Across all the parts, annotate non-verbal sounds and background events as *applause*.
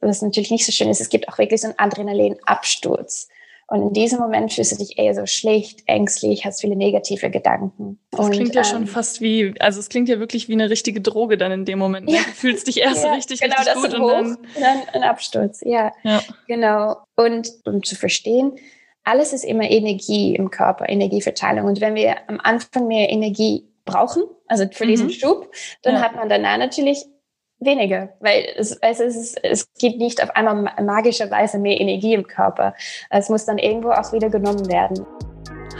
was natürlich nicht so schön ist, es gibt auch wirklich so einen Adrenalinabsturz. Und in diesem Moment fühlst du dich eher so schlecht, ängstlich, hast viele negative Gedanken. Das und, klingt ja ähm, schon fast wie, also es klingt ja wirklich wie eine richtige Droge dann in dem Moment. Ne? Ja. Du fühlst dich erst *laughs* ja, richtig, genau, richtig gut und dann, dann ein Absturz. Ja, ja, genau. Und um zu verstehen, alles ist immer Energie im Körper, Energieverteilung. Und wenn wir am Anfang mehr Energie brauchen, also für mhm. diesen Schub, dann ja. hat man danach natürlich weniger, weil es, es, ist, es gibt nicht auf einmal magischerweise mehr Energie im Körper. Es muss dann irgendwo auch wieder genommen werden.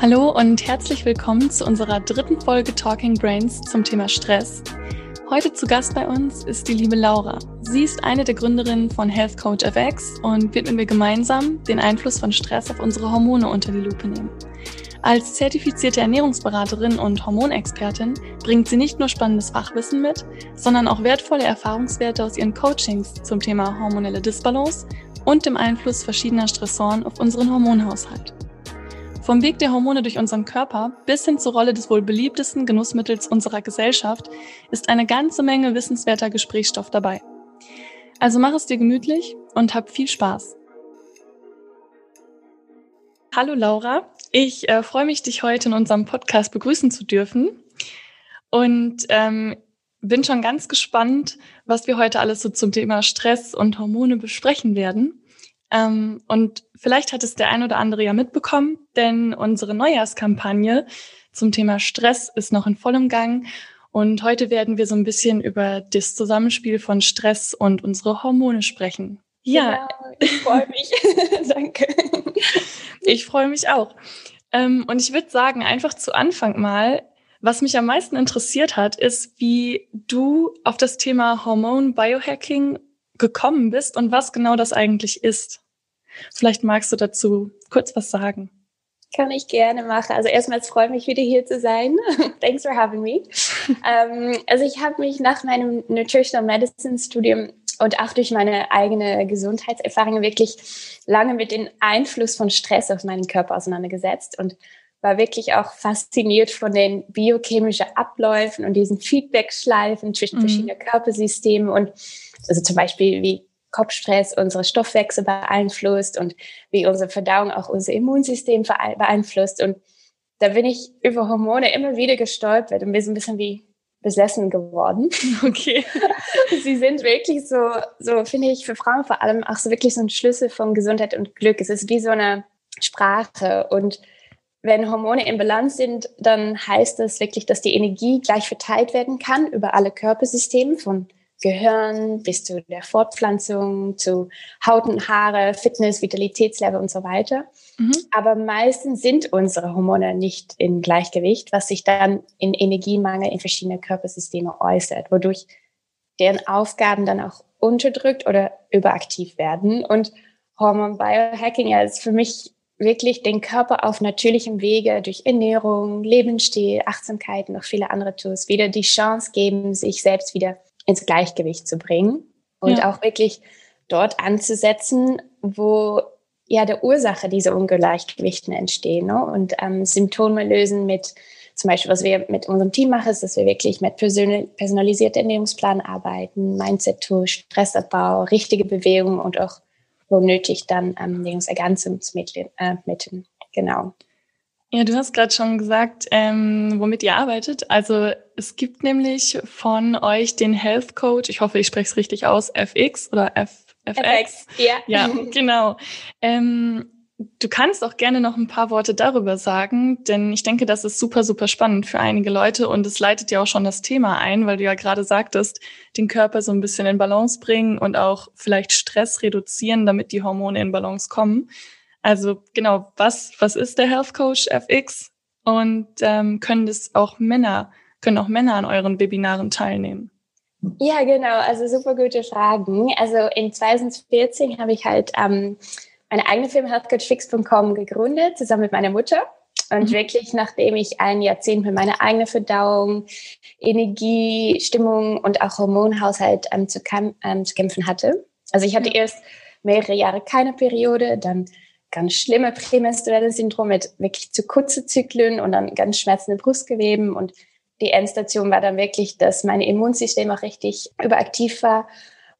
Hallo und herzlich willkommen zu unserer dritten Folge Talking Brains zum Thema Stress. Heute zu Gast bei uns ist die liebe Laura. Sie ist eine der Gründerinnen von Health Coach FX und wird mit mir gemeinsam den Einfluss von Stress auf unsere Hormone unter die Lupe nehmen. Als zertifizierte Ernährungsberaterin und Hormonexpertin bringt sie nicht nur spannendes Fachwissen mit, sondern auch wertvolle Erfahrungswerte aus ihren Coachings zum Thema hormonelle Disbalance und dem Einfluss verschiedener Stressoren auf unseren Hormonhaushalt. Vom Weg der Hormone durch unseren Körper bis hin zur Rolle des wohl beliebtesten Genussmittels unserer Gesellschaft ist eine ganze Menge wissenswerter Gesprächsstoff dabei. Also mach es dir gemütlich und hab viel Spaß. Hallo Laura, ich äh, freue mich, dich heute in unserem Podcast begrüßen zu dürfen und ähm, bin schon ganz gespannt, was wir heute alles so zum Thema Stress und Hormone besprechen werden. Ähm, und vielleicht hat es der ein oder andere ja mitbekommen, denn unsere Neujahrskampagne zum Thema Stress ist noch in vollem Gang. Und heute werden wir so ein bisschen über das Zusammenspiel von Stress und unsere Hormone sprechen. Ja, genau, ich freue mich. *laughs* Danke. Ich freue mich auch. Ähm, und ich würde sagen, einfach zu Anfang mal, was mich am meisten interessiert hat, ist, wie du auf das Thema Hormon Biohacking gekommen bist und was genau das eigentlich ist. Vielleicht magst du dazu kurz was sagen. Kann ich gerne machen. Also erstmal freue ich mich wieder hier zu sein. *laughs* Thanks for having me. *laughs* ähm, also ich habe mich nach meinem Nutritional Medicine Studium und auch durch meine eigene Gesundheitserfahrung wirklich lange mit dem Einfluss von Stress auf meinen Körper auseinandergesetzt und war wirklich auch fasziniert von den biochemischen Abläufen und diesen Feedback-Schleifen zwischen mhm. verschiedenen Körpersystemen und also zum Beispiel wie Kopfstress unsere Stoffwechsel beeinflusst und wie unsere Verdauung auch unser Immunsystem beeinflusst. Und da bin ich über Hormone immer wieder gestolpert und bin so ein bisschen wie besessen geworden. *laughs* Okay. *laughs* Sie sind wirklich so, so finde ich für Frauen vor allem auch so wirklich so ein Schlüssel von Gesundheit und Glück. Es ist wie so eine Sprache und wenn Hormone im Balance sind, dann heißt das wirklich, dass die Energie gleich verteilt werden kann über alle Körpersysteme von Gehirn bis zu der Fortpflanzung, zu Haut und Haare, Fitness, Vitalitätslevel und so weiter. Mhm. Aber meistens sind unsere Hormone nicht in Gleichgewicht, was sich dann in Energiemangel in verschiedene Körpersysteme äußert, wodurch deren Aufgaben dann auch unterdrückt oder überaktiv werden. Und Hormon Biohacking ja, ist für mich wirklich den Körper auf natürlichem Wege durch Ernährung, Lebensstil, Achtsamkeit und noch viele andere Tools wieder die Chance geben, sich selbst wieder ins Gleichgewicht zu bringen und ja. auch wirklich dort anzusetzen, wo ja der Ursache dieser Ungleichgewichten entstehen ne? und ähm, Symptome lösen mit zum Beispiel, was wir mit unserem Team machen, ist, dass wir wirklich mit personalisierten Ernährungsplan arbeiten, Mindset-Tool, Stressabbau, richtige Bewegung und auch, wo nötig, dann ähm, Ernährungsergänzungsmittel. Äh. Genau. Ja, du hast gerade schon gesagt, ähm, womit ihr arbeitet. Also es gibt nämlich von euch den Health Coach, ich hoffe, ich spreche es richtig aus, FX oder F FX. FX ja. ja, *laughs* genau. Ähm, du kannst auch gerne noch ein paar Worte darüber sagen, denn ich denke, das ist super, super spannend für einige Leute und es leitet ja auch schon das Thema ein, weil du ja gerade sagtest, den Körper so ein bisschen in Balance bringen und auch vielleicht Stress reduzieren, damit die Hormone in Balance kommen. Also genau, was, was ist der Health Coach FX? Und ähm, können das auch Männer, können auch Männer an euren Webinaren teilnehmen? Ja, genau, also super gute Fragen. Also in 2014 habe ich halt ähm, meine eigene Firma healthcoachfix.com gegründet, zusammen mit meiner Mutter. Und mhm. wirklich, nachdem ich ein Jahrzehnt mit meiner eigenen Verdauung, Energie, Stimmung und auch Hormonhaushalt ähm, zu, ähm, zu kämpfen hatte. Also ich hatte ja. erst mehrere Jahre keine Periode, dann ganz schlimme prämenstruelle Syndrom mit wirklich zu kurzen Zyklen und dann ganz schmerzende Brustgeweben. Und die Endstation war dann wirklich, dass mein Immunsystem auch richtig überaktiv war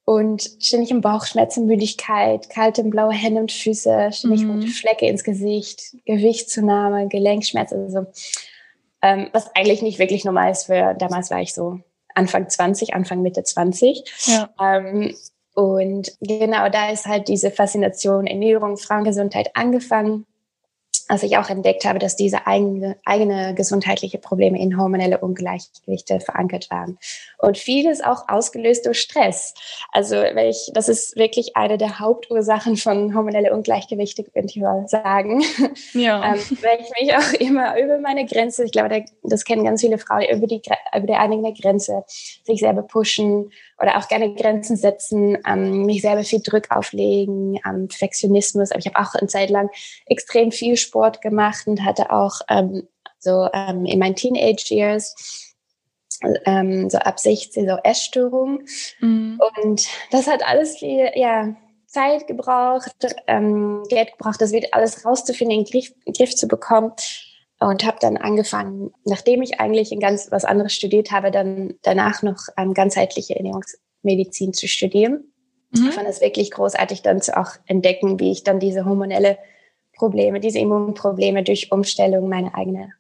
und ständig im Bauchschmerzen, Müdigkeit, kalte blaue Hände und Füße, ständig mhm. rote Flecke ins Gesicht, Gewichtszunahme, Gelenkschmerzen, also ähm, was eigentlich nicht wirklich normal ist für, damals war ich so Anfang 20, Anfang Mitte 20. Ja. Ähm, und genau da ist halt diese Faszination Ernährung, Frauengesundheit angefangen als ich auch entdeckt habe, dass diese eigene, eigene gesundheitliche Probleme in hormonelle Ungleichgewichte verankert waren. Und vieles auch ausgelöst durch Stress. Also welch, das ist wirklich eine der Hauptursachen von hormonelle Ungleichgewichte, könnte ich mal sagen. Ja. *laughs* ähm, weil ich mich auch immer über meine Grenze, ich glaube, das kennen ganz viele Frauen, über die, über die eigene Grenze sich selber pushen oder auch gerne Grenzen setzen, ähm, mich selber viel Druck auflegen, ähm, Perfektionismus. Aber ich habe auch eine Zeit lang extrem viel Sport gemacht und hatte auch ähm, so ähm, in meinen Teenage Years ähm, so ab 16 so Essstörungen. Mhm. Und das hat alles viel, ja, Zeit gebraucht, ähm, Geld gebraucht, das wird alles rauszufinden, in den Griff, in den Griff zu bekommen und habe dann angefangen, nachdem ich eigentlich in ganz was anderes studiert habe, dann danach noch ähm, ganzheitliche Ernährungsmedizin zu studieren. Mhm. Ich fand es wirklich großartig, dann zu auch entdecken, wie ich dann diese hormonelle Probleme, diese Immunprobleme durch Umstellung meine eigene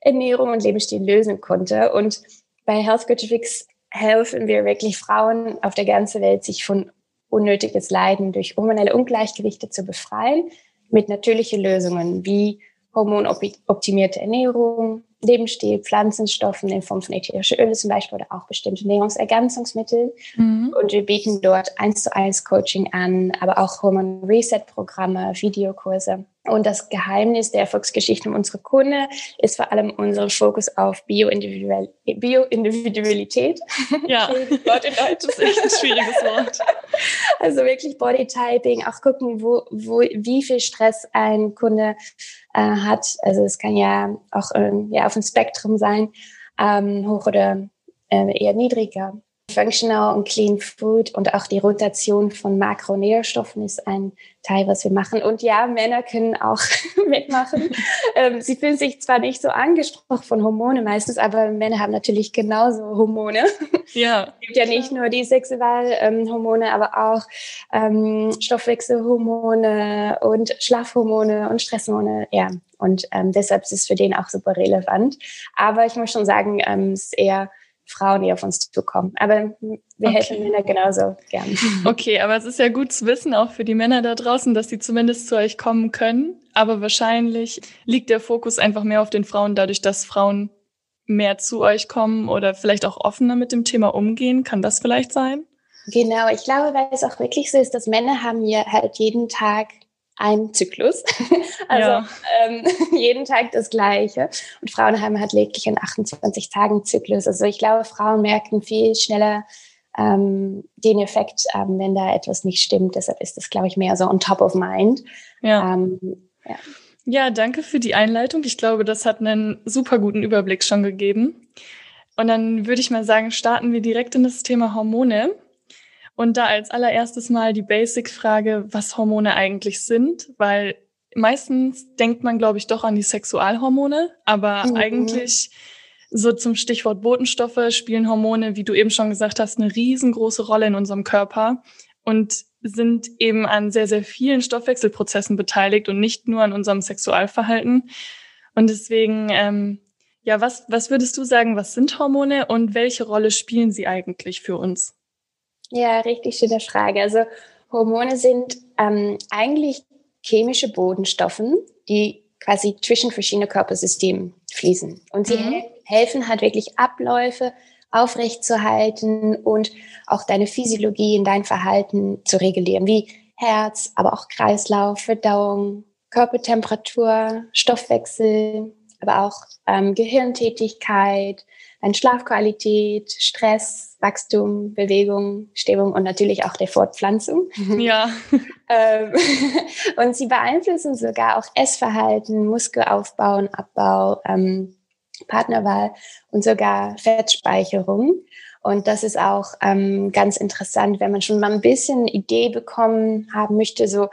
Ernährung und Lebensstil lösen konnte. Und bei Health Coach Fix helfen wir wirklich Frauen auf der ganzen Welt, sich von unnötiges Leiden durch hormonelle Ungleichgewichte zu befreien, mit natürlichen Lösungen wie hormonoptimierte Ernährung, Lebensstil, Pflanzenstoffen in Form von ätherischen Öle zum Beispiel oder auch bestimmte Ernährungsergänzungsmittel. Mhm. Und wir bieten dort eins zu eins Coaching an, aber auch Hormon Reset Programme, Videokurse. Und das Geheimnis der Erfolgsgeschichte unserer Kunden ist vor allem unser Fokus auf Bio-Individualität. Ja, *laughs* Wort in Deutsch ist echt ein schwieriges Wort. Also wirklich Bodytyping, auch gucken, wo, wo, wie viel Stress ein Kunde äh, hat. Also es kann ja auch ähm, ja, auf dem Spektrum sein, ähm, hoch oder äh, eher niedriger. Functional und Clean Food und auch die Rotation von Makronährstoffen ist ein Teil, was wir machen. Und ja, Männer können auch *laughs* mitmachen. ähm, sie fühlen sich zwar nicht so angesprochen von Hormone meistens, aber Männer haben natürlich genauso Hormone. *laughs* Ja. es gibt ja nicht nur die Sexualhormone, aber auch ähm, Stoffwechselhormone und Schlafhormone und Stresshormone. Ja, und ähm, deshalb ist es für den auch super relevant. Aber ich muss schon sagen, ähm, es ist eher Frauen, die auf uns zukommen. Aber wir okay. helfen Männer genauso gern. *laughs* Okay, aber es ist ja gut zu wissen, auch für die Männer da draußen, dass sie zumindest zu euch kommen können. Aber wahrscheinlich liegt der Fokus einfach mehr auf den Frauen, dadurch, dass Frauen mehr zu euch kommen oder vielleicht auch offener mit dem Thema umgehen. Kann das vielleicht sein? Genau, ich glaube, weil es auch wirklich so ist, dass Männer haben ja halt jeden Tag ein Zyklus. *laughs* also ja. ähm, *laughs* jeden Tag das Gleiche. Und Frauen haben halt lediglich einen 28 Tagen Zyklus. Also ich glaube, Frauen merken viel schneller ähm, den Effekt, ähm, wenn da etwas nicht stimmt. Deshalb ist das, glaube ich, mehr so on top of mind. Ja. Ähm, ja. ja, danke für die Einleitung. Ich glaube, das hat einen super guten Überblick schon gegeben. Und dann würde ich mal sagen, starten wir direkt in das Thema Hormone. Und da als allererstes mal die Basic-Frage, was Hormone eigentlich sind, weil meistens denkt man, glaube ich, doch an die Sexualhormone, aber mhm. eigentlich so zum Stichwort Botenstoffe spielen Hormone, wie du eben schon gesagt hast, eine riesengroße Rolle in unserem Körper und sind eben an sehr, sehr vielen Stoffwechselprozessen beteiligt und nicht nur an unserem Sexualverhalten. Und deswegen, ähm, ja, was, was würdest du sagen, was sind Hormone und welche Rolle spielen sie eigentlich für uns? Ja, richtig schöne Frage. Also Hormone sind ähm, eigentlich chemische Bodenstoffen, die quasi zwischen verschiedene Körpersystemen fließen. Und sie mhm. helfen halt wirklich Abläufe aufrechtzuerhalten und auch deine Physiologie in dein Verhalten zu regulieren, wie Herz, aber auch Kreislauf, Verdauung, Körpertemperatur, Stoffwechsel, aber auch ähm, Gehirntätigkeit, deine Schlafqualität, Stress, Wachstum, Bewegung, Stimmung und natürlich auch der Fortpflanzung. Ja. Ähm, *laughs* und sie beeinflussen sogar auch Essverhalten, Muskelaufbau und Abbau, ähm, Partnerwahl und sogar Fettspeicherung. Und das ist auch ähm, ganz interessant, wenn man schon mal ein bisschen Idee bekommen haben möchte, so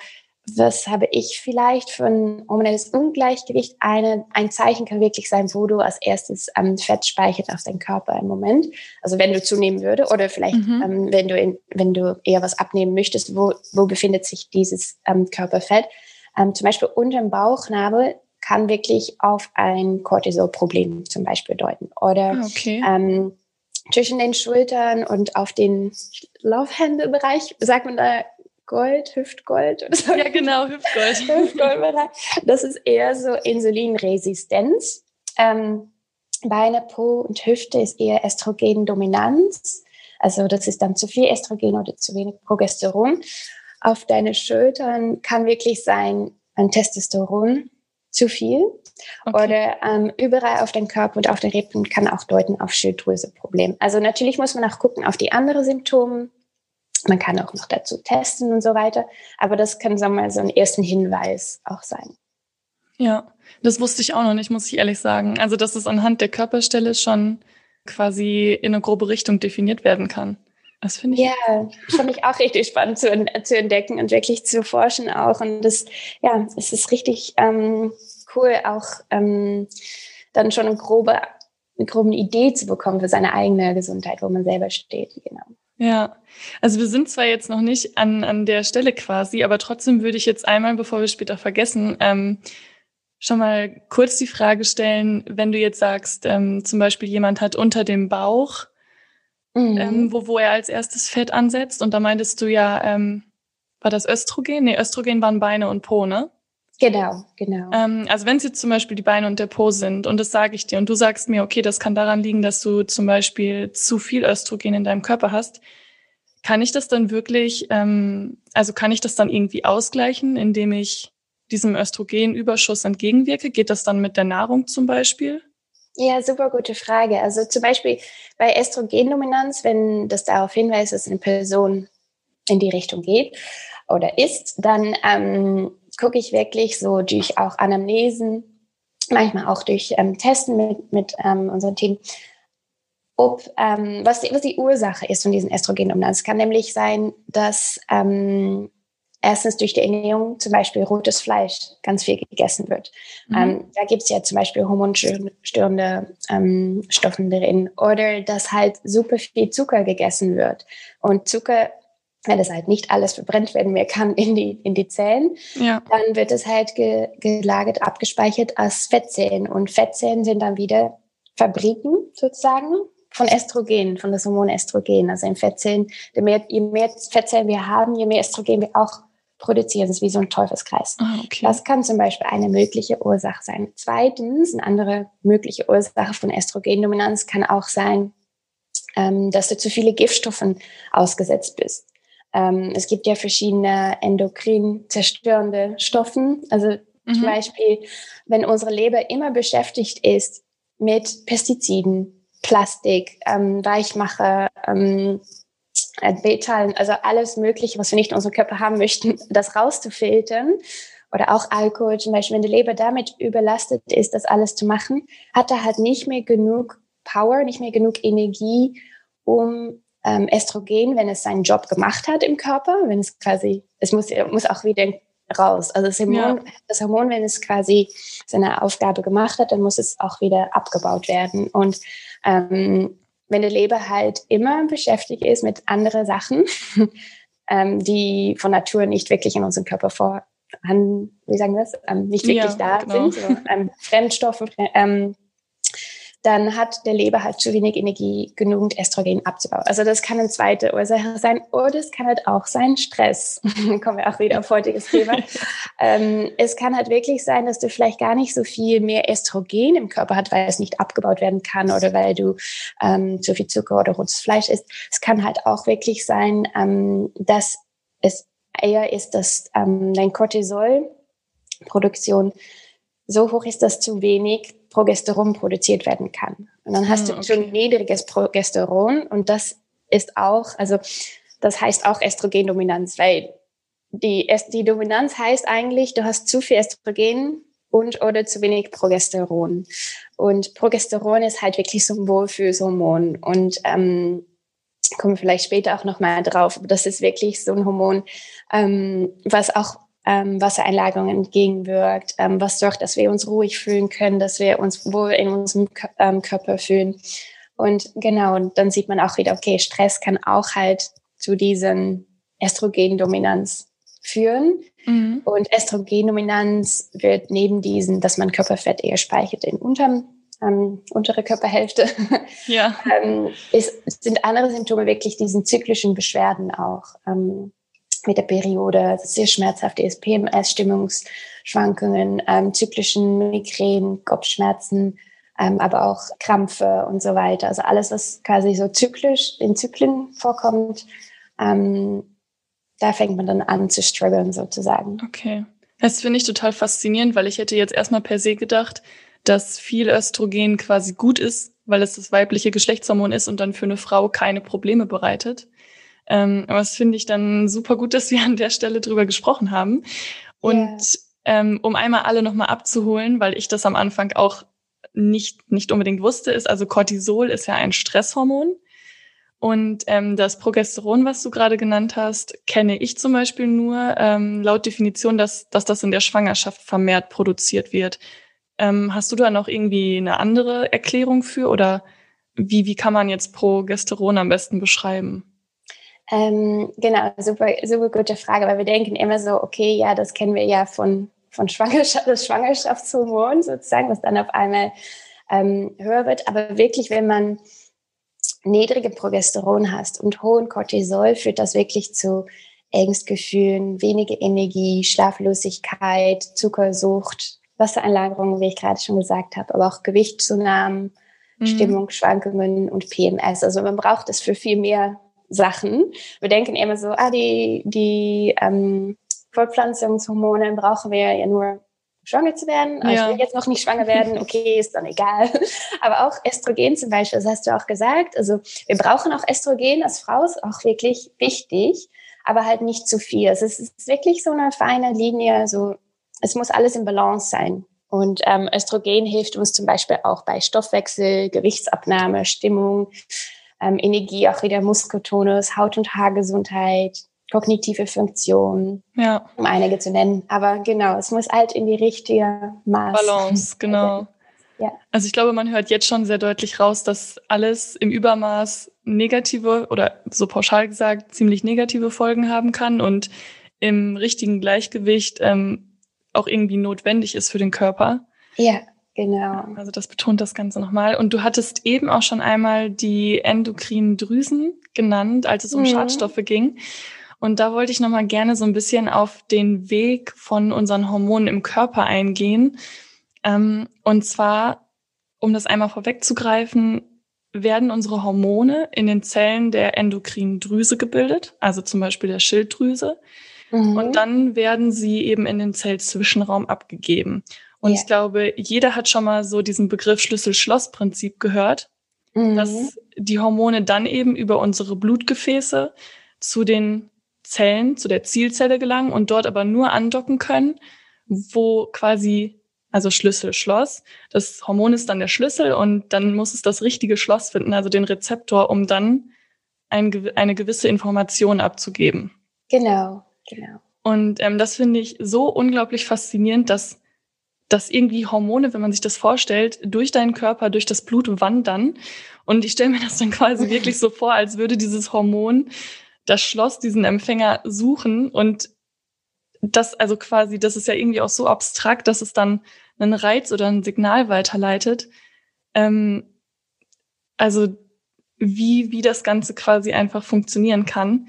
was habe ich vielleicht für ein hormonelles Ungleichgewicht? Eine, ein Zeichen kann wirklich sein, wo du als erstes ähm, Fett speichert auf deinem Körper im Moment. Also wenn du zunehmen würde oder vielleicht mhm. ähm, wenn du in, wenn du eher was abnehmen möchtest, wo, wo befindet sich dieses ähm, Körperfett? Ähm, zum Beispiel unter dem Bauchnabel kann wirklich auf ein Cortisol-Problem zum Beispiel deuten. Oder ah, okay. ähm, zwischen den Schultern und auf den Laufhändelbereich, sagt man da Gold, Hüftgold oder. Ja, genau, Hüftgold. *laughs* Hüftgoldbereich. Das ist eher so Insulinresistenz. Ähm, Beine, Po und Hüfte ist eher Östrogendominanz. Also das ist dann zu viel Östrogen oder zu wenig Progesteron. Auf deine Schultern kann wirklich sein ein Testosteron zu viel. Okay. Oder ähm, überall auf den Körper und auf den Rippen kann auch deuten auf Schilddrüseproblem. Also natürlich muss man auch gucken auf die anderen Symptome, man kann auch noch dazu testen und so weiter. Aber das kann, sagen wir mal, so ein ersten Hinweis auch sein. Ja, das wusste ich auch noch nicht, muss ich ehrlich sagen. Also, dass es anhand der Körperstelle schon quasi in eine grobe Richtung definiert werden kann. Das finde ich. Ja, fand ich auch richtig spannend zu, zu entdecken und wirklich zu forschen auch. Und das, ja, es ist richtig ähm, cool, auch ähm, dann schon eine grobe, eine grobe Idee zu bekommen für seine eigene Gesundheit, wo man selber steht. Genau. Ja, also wir sind zwar jetzt noch nicht an, an der Stelle quasi, aber trotzdem würde ich jetzt einmal, bevor wir später vergessen, ähm, schon mal kurz die Frage stellen, wenn du jetzt sagst, ähm, zum Beispiel jemand hat unter dem Bauch, mhm. ähm, wo, wo er als erstes Fett ansetzt und da meintest du ja, ähm, war das Östrogen? Nee, Östrogen waren Beine und Po, ne? Genau, genau. Ähm, also wenn es jetzt zum Beispiel die Beine und der Po sind und das sage ich dir und du sagst mir, okay, das kann daran liegen, dass du zum Beispiel zu viel Östrogen in deinem Körper hast, kann ich das dann wirklich, ähm, also kann ich das dann irgendwie ausgleichen, indem ich diesem Östrogenüberschuss entgegenwirke? Geht das dann mit der Nahrung zum Beispiel? Ja, super gute Frage. Also zum Beispiel bei Östrogendominanz, wenn das darauf hinweist, dass eine Person in die Richtung geht oder ist, dann ähm, gucke ich wirklich so durch auch Anamnesen, manchmal auch durch ähm, Testen mit, mit ähm, unserem Team, ob, ähm, was, die, was die Ursache ist von diesen Östrogendominanz. Es kann nämlich sein, dass ähm, erstens durch die Ernährung zum Beispiel rotes Fleisch ganz viel gegessen wird. Mhm. Ähm, da gibt es ja zum Beispiel hormonstörende ähm, Stoffe drin. Oder dass halt super viel Zucker gegessen wird. Und Zucker wenn es halt nicht alles verbrennt werden mehr kann in die, in die Zellen, ja. dann wird es halt ge, gelagert, abgespeichert als Fettzellen. Und Fettzellen sind dann wieder Fabriken sozusagen von Östrogen, von das Hormon Östrogen. Also in Fettzellen, je mehr, je mehr Fettzellen wir haben, je mehr Östrogen wir auch produzieren. Das ist wie so ein Teufelskreis. Ah, okay. Das kann zum Beispiel eine mögliche Ursache sein. Zweitens, eine andere mögliche Ursache von Östrogendominanz kann auch sein, ähm, dass du zu viele Giftstoffen ausgesetzt bist. Ähm, es gibt ja verschiedene endokrin zerstörende Stoffen. Also mhm. zum Beispiel, wenn unsere Leber immer beschäftigt ist mit Pestiziden, Plastik, ähm, Weichmacher, ähm, Betalen, also alles Mögliche, was wir nicht in unserem Körper haben möchten, *laughs* das rauszufiltern. Oder auch Alkohol zum Beispiel, wenn die Leber damit überlastet ist, das alles zu machen, hat er halt nicht mehr genug Power, nicht mehr genug Energie, um ähm, Östrogen, wenn es seinen Job gemacht hat im Körper, wenn es quasi, es muss, muss auch wieder raus. Also das Hormon, ja. das Hormon, wenn es quasi seine Aufgabe gemacht hat, dann muss es auch wieder abgebaut werden. Und ähm, wenn der Leber halt immer beschäftigt ist mit anderen Sachen, *laughs* ähm, die von Natur nicht wirklich in unserem Körper vorhanden, wie sagen wir das, ähm, nicht wirklich ja, da genau. sind, so, ähm, Fremdstoffe, ähm, dann hat der Leber halt zu wenig Energie, genügend Estrogen abzubauen. Also das kann eine zweite Ursache sein. Oder es kann halt auch sein Stress. *laughs* Kommen wir auch wieder auf heutiges Thema. *laughs* ähm, es kann halt wirklich sein, dass du vielleicht gar nicht so viel mehr Estrogen im Körper hast, weil es nicht abgebaut werden kann oder weil du ähm, zu viel Zucker oder rotes Fleisch isst. Es kann halt auch wirklich sein, ähm, dass es eher ist, dass ähm, dein Cortisolproduktion so hoch ist, dass zu wenig Progesteron produziert werden kann. Und dann hast hm, okay. du schon niedriges Progesteron und das ist auch, also das heißt auch Östrogendominanz, weil die, die Dominanz heißt eigentlich, du hast zu viel Östrogen und oder zu wenig Progesteron. Und Progesteron ist halt wirklich so ein Wohlfühlshormon und ähm, kommen vielleicht später auch noch mal drauf. Aber das ist wirklich so ein Hormon, ähm, was auch ähm, Wassereinlagerungen entgegenwirkt, ähm, was sorgt, dass wir uns ruhig fühlen können, dass wir uns wohl in unserem ähm, Körper fühlen. Und genau, und dann sieht man auch wieder, okay, Stress kann auch halt zu diesen Östrogendominanz führen. Mhm. Und Östrogendominanz wird neben diesen, dass man Körperfett eher speichert in unterm, ähm, untere Körperhälfte, *laughs* ja. ähm, ist, sind andere Symptome wirklich diesen zyklischen Beschwerden auch. Ähm, mit der Periode, sehr schmerzhaft ist, PMS, Stimmungsschwankungen, ähm, zyklischen Migränen, Kopfschmerzen, ähm, aber auch Krampfe und so weiter. Also alles, was quasi so zyklisch in Zyklen vorkommt, ähm, da fängt man dann an zu strugglen sozusagen. Okay. Das finde ich total faszinierend, weil ich hätte jetzt erstmal per se gedacht, dass viel Östrogen quasi gut ist, weil es das weibliche Geschlechtshormon ist und dann für eine Frau keine Probleme bereitet. Ähm, aber das finde ich dann super gut, dass wir an der Stelle drüber gesprochen haben. Und yeah. ähm, um einmal alle nochmal abzuholen, weil ich das am Anfang auch nicht, nicht unbedingt wusste, ist also Cortisol ist ja ein Stresshormon. Und ähm, das Progesteron, was du gerade genannt hast, kenne ich zum Beispiel nur ähm, laut Definition, dass, dass das in der Schwangerschaft vermehrt produziert wird. Ähm, hast du da noch irgendwie eine andere Erklärung für oder wie, wie kann man jetzt Progesteron am besten beschreiben? Ähm, genau, super, super gute Frage, weil wir denken immer so, okay, ja, das kennen wir ja von, von Schwangerschaft, das Schwangerschaftshormon sozusagen, was dann auf einmal ähm, höher wird. Aber wirklich, wenn man niedrige Progesteron hast und hohen Cortisol, führt das wirklich zu Ängstgefühlen, wenige Energie, Schlaflosigkeit, Zuckersucht, Wassereinlagerungen, wie ich gerade schon gesagt habe, aber auch Gewichtszunahmen, mhm. Stimmungsschwankungen und PMS. Also man braucht es für viel mehr Sachen. Wir denken immer so, ah, die, die ähm, Fortpflanzungshormone brauchen wir ja nur, schwanger zu werden. Ja. Ich will jetzt noch nicht schwanger werden, okay, ist dann egal. *laughs* Aber auch Östrogen zum Beispiel, das hast du auch gesagt. Also wir brauchen auch Östrogen als Frau, ist auch wirklich wichtig, aber halt nicht zu viel. Also es ist wirklich so eine feine Linie, so es muss alles im Balance sein. Und ähm, Östrogen hilft uns zum Beispiel auch bei Stoffwechsel, Gewichtsabnahme, Stimmung, ähm, Energie, auch wieder Muskeltonus, Haut- und Haargesundheit, kognitive Funktion, ja. um einige zu nennen. Aber genau, es muss halt in die richtige Maß. Balance, *laughs* genau. Ja. Also ich glaube, man hört jetzt schon sehr deutlich raus, dass alles im Übermaß negative oder so pauschal gesagt ziemlich negative Folgen haben kann und im richtigen Gleichgewicht ähm, auch irgendwie notwendig ist für den Körper. Ja. Genau. Also das betont das Ganze nochmal. Und du hattest eben auch schon einmal die endokrinen Drüsen genannt, als es um mhm. Schadstoffe ging. Und da wollte ich nochmal gerne so ein bisschen auf den Weg von unseren Hormonen im Körper eingehen. Ähm, und zwar, um das einmal vorwegzugreifen, werden unsere Hormone in den Zellen der endokrinen Drüse gebildet, also zum Beispiel der Schilddrüse. Mhm. Und dann werden sie eben in den Zellzwischenraum abgegeben. Und yeah. ich glaube, jeder hat schon mal so diesen Begriff Schlüssel-Schloss-Prinzip gehört, mhm. dass die Hormone dann eben über unsere Blutgefäße zu den Zellen, zu der Zielzelle gelangen und dort aber nur andocken können, wo quasi, also Schlüssel, Schloss, das Hormon ist dann der Schlüssel und dann muss es das richtige Schloss finden, also den Rezeptor, um dann ein, eine gewisse Information abzugeben. Genau, genau. Und ähm, das finde ich so unglaublich faszinierend, dass dass irgendwie Hormone, wenn man sich das vorstellt, durch deinen Körper, durch das Blut wandern. Und ich stelle mir das dann quasi wirklich so vor, als würde dieses Hormon das Schloss, diesen Empfänger suchen und das, also quasi, das ist ja irgendwie auch so abstrakt, dass es dann einen Reiz oder ein Signal weiterleitet. Ähm, also wie, wie das Ganze quasi einfach funktionieren kann.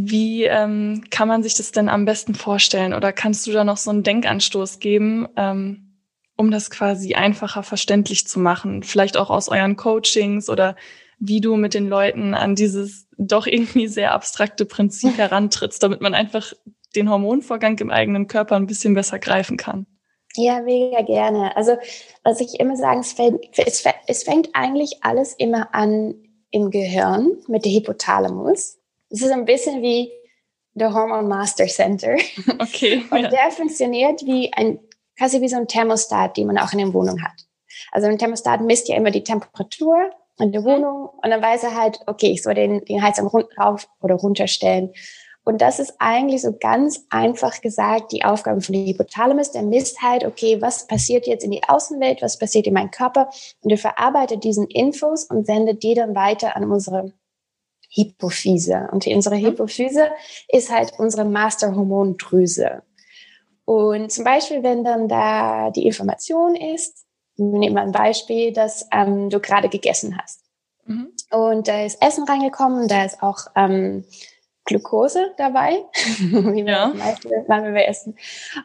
Wie ähm, kann man sich das denn am besten vorstellen? Oder kannst du da noch so einen Denkanstoß geben, ähm, um das quasi einfacher verständlich zu machen? Vielleicht auch aus euren Coachings oder wie du mit den Leuten an dieses doch irgendwie sehr abstrakte Prinzip herantrittst, damit man einfach den Hormonvorgang im eigenen Körper ein bisschen besser greifen kann. Ja, mega gerne. Also, was ich immer sagen, es fängt, es fängt eigentlich alles immer an im Gehirn mit der Hypothalamus. Es ist ein bisschen wie der Hormone Master Center. *laughs* Okay. *laughs* Und ja. der funktioniert wie ein, quasi wie so ein Thermostat, den man auch in der Wohnung hat. Also ein Thermostat misst ja immer die Temperatur in der mhm. Wohnung und dann weiß er halt, okay, ich soll den, den Heizung rauf oder runterstellen. Und das ist eigentlich so ganz einfach gesagt die Aufgabe von der Hypothalamus. Der misst halt, okay, was passiert jetzt in die Außenwelt, was passiert in meinem Körper und er verarbeitet diesen Infos und sendet die dann weiter an unsere Hypophyse. Und unsere mhm. Hypophyse ist halt unsere Masterhormondrüse. Und zum Beispiel, wenn dann da die Information ist, nehmen wir ein Beispiel, dass ähm, du gerade gegessen hast. Mhm. Und da ist Essen reingekommen, da ist auch ähm, Glucose dabei, *laughs* wie wir ja. wenn wir essen.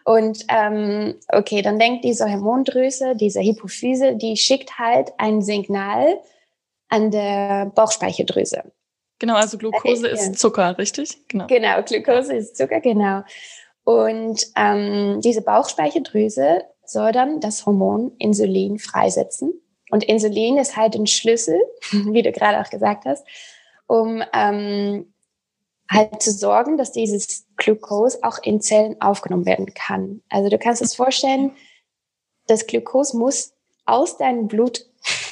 Und ähm, okay, dann denkt diese Hormondrüse, diese Hypophyse, die schickt halt ein Signal an der Bauchspeicheldrüse. Genau, also Glucose äh, ist Zucker, richtig? Genau. Genau, Glucose ist Zucker, genau. Und ähm, diese Bauchspeicheldrüse soll dann das Hormon Insulin freisetzen. Und Insulin ist halt ein Schlüssel, *laughs* wie du gerade auch gesagt hast, um ähm, halt zu sorgen, dass dieses Glucose auch in Zellen aufgenommen werden kann. Also du kannst es vorstellen, das Glucose muss aus deinem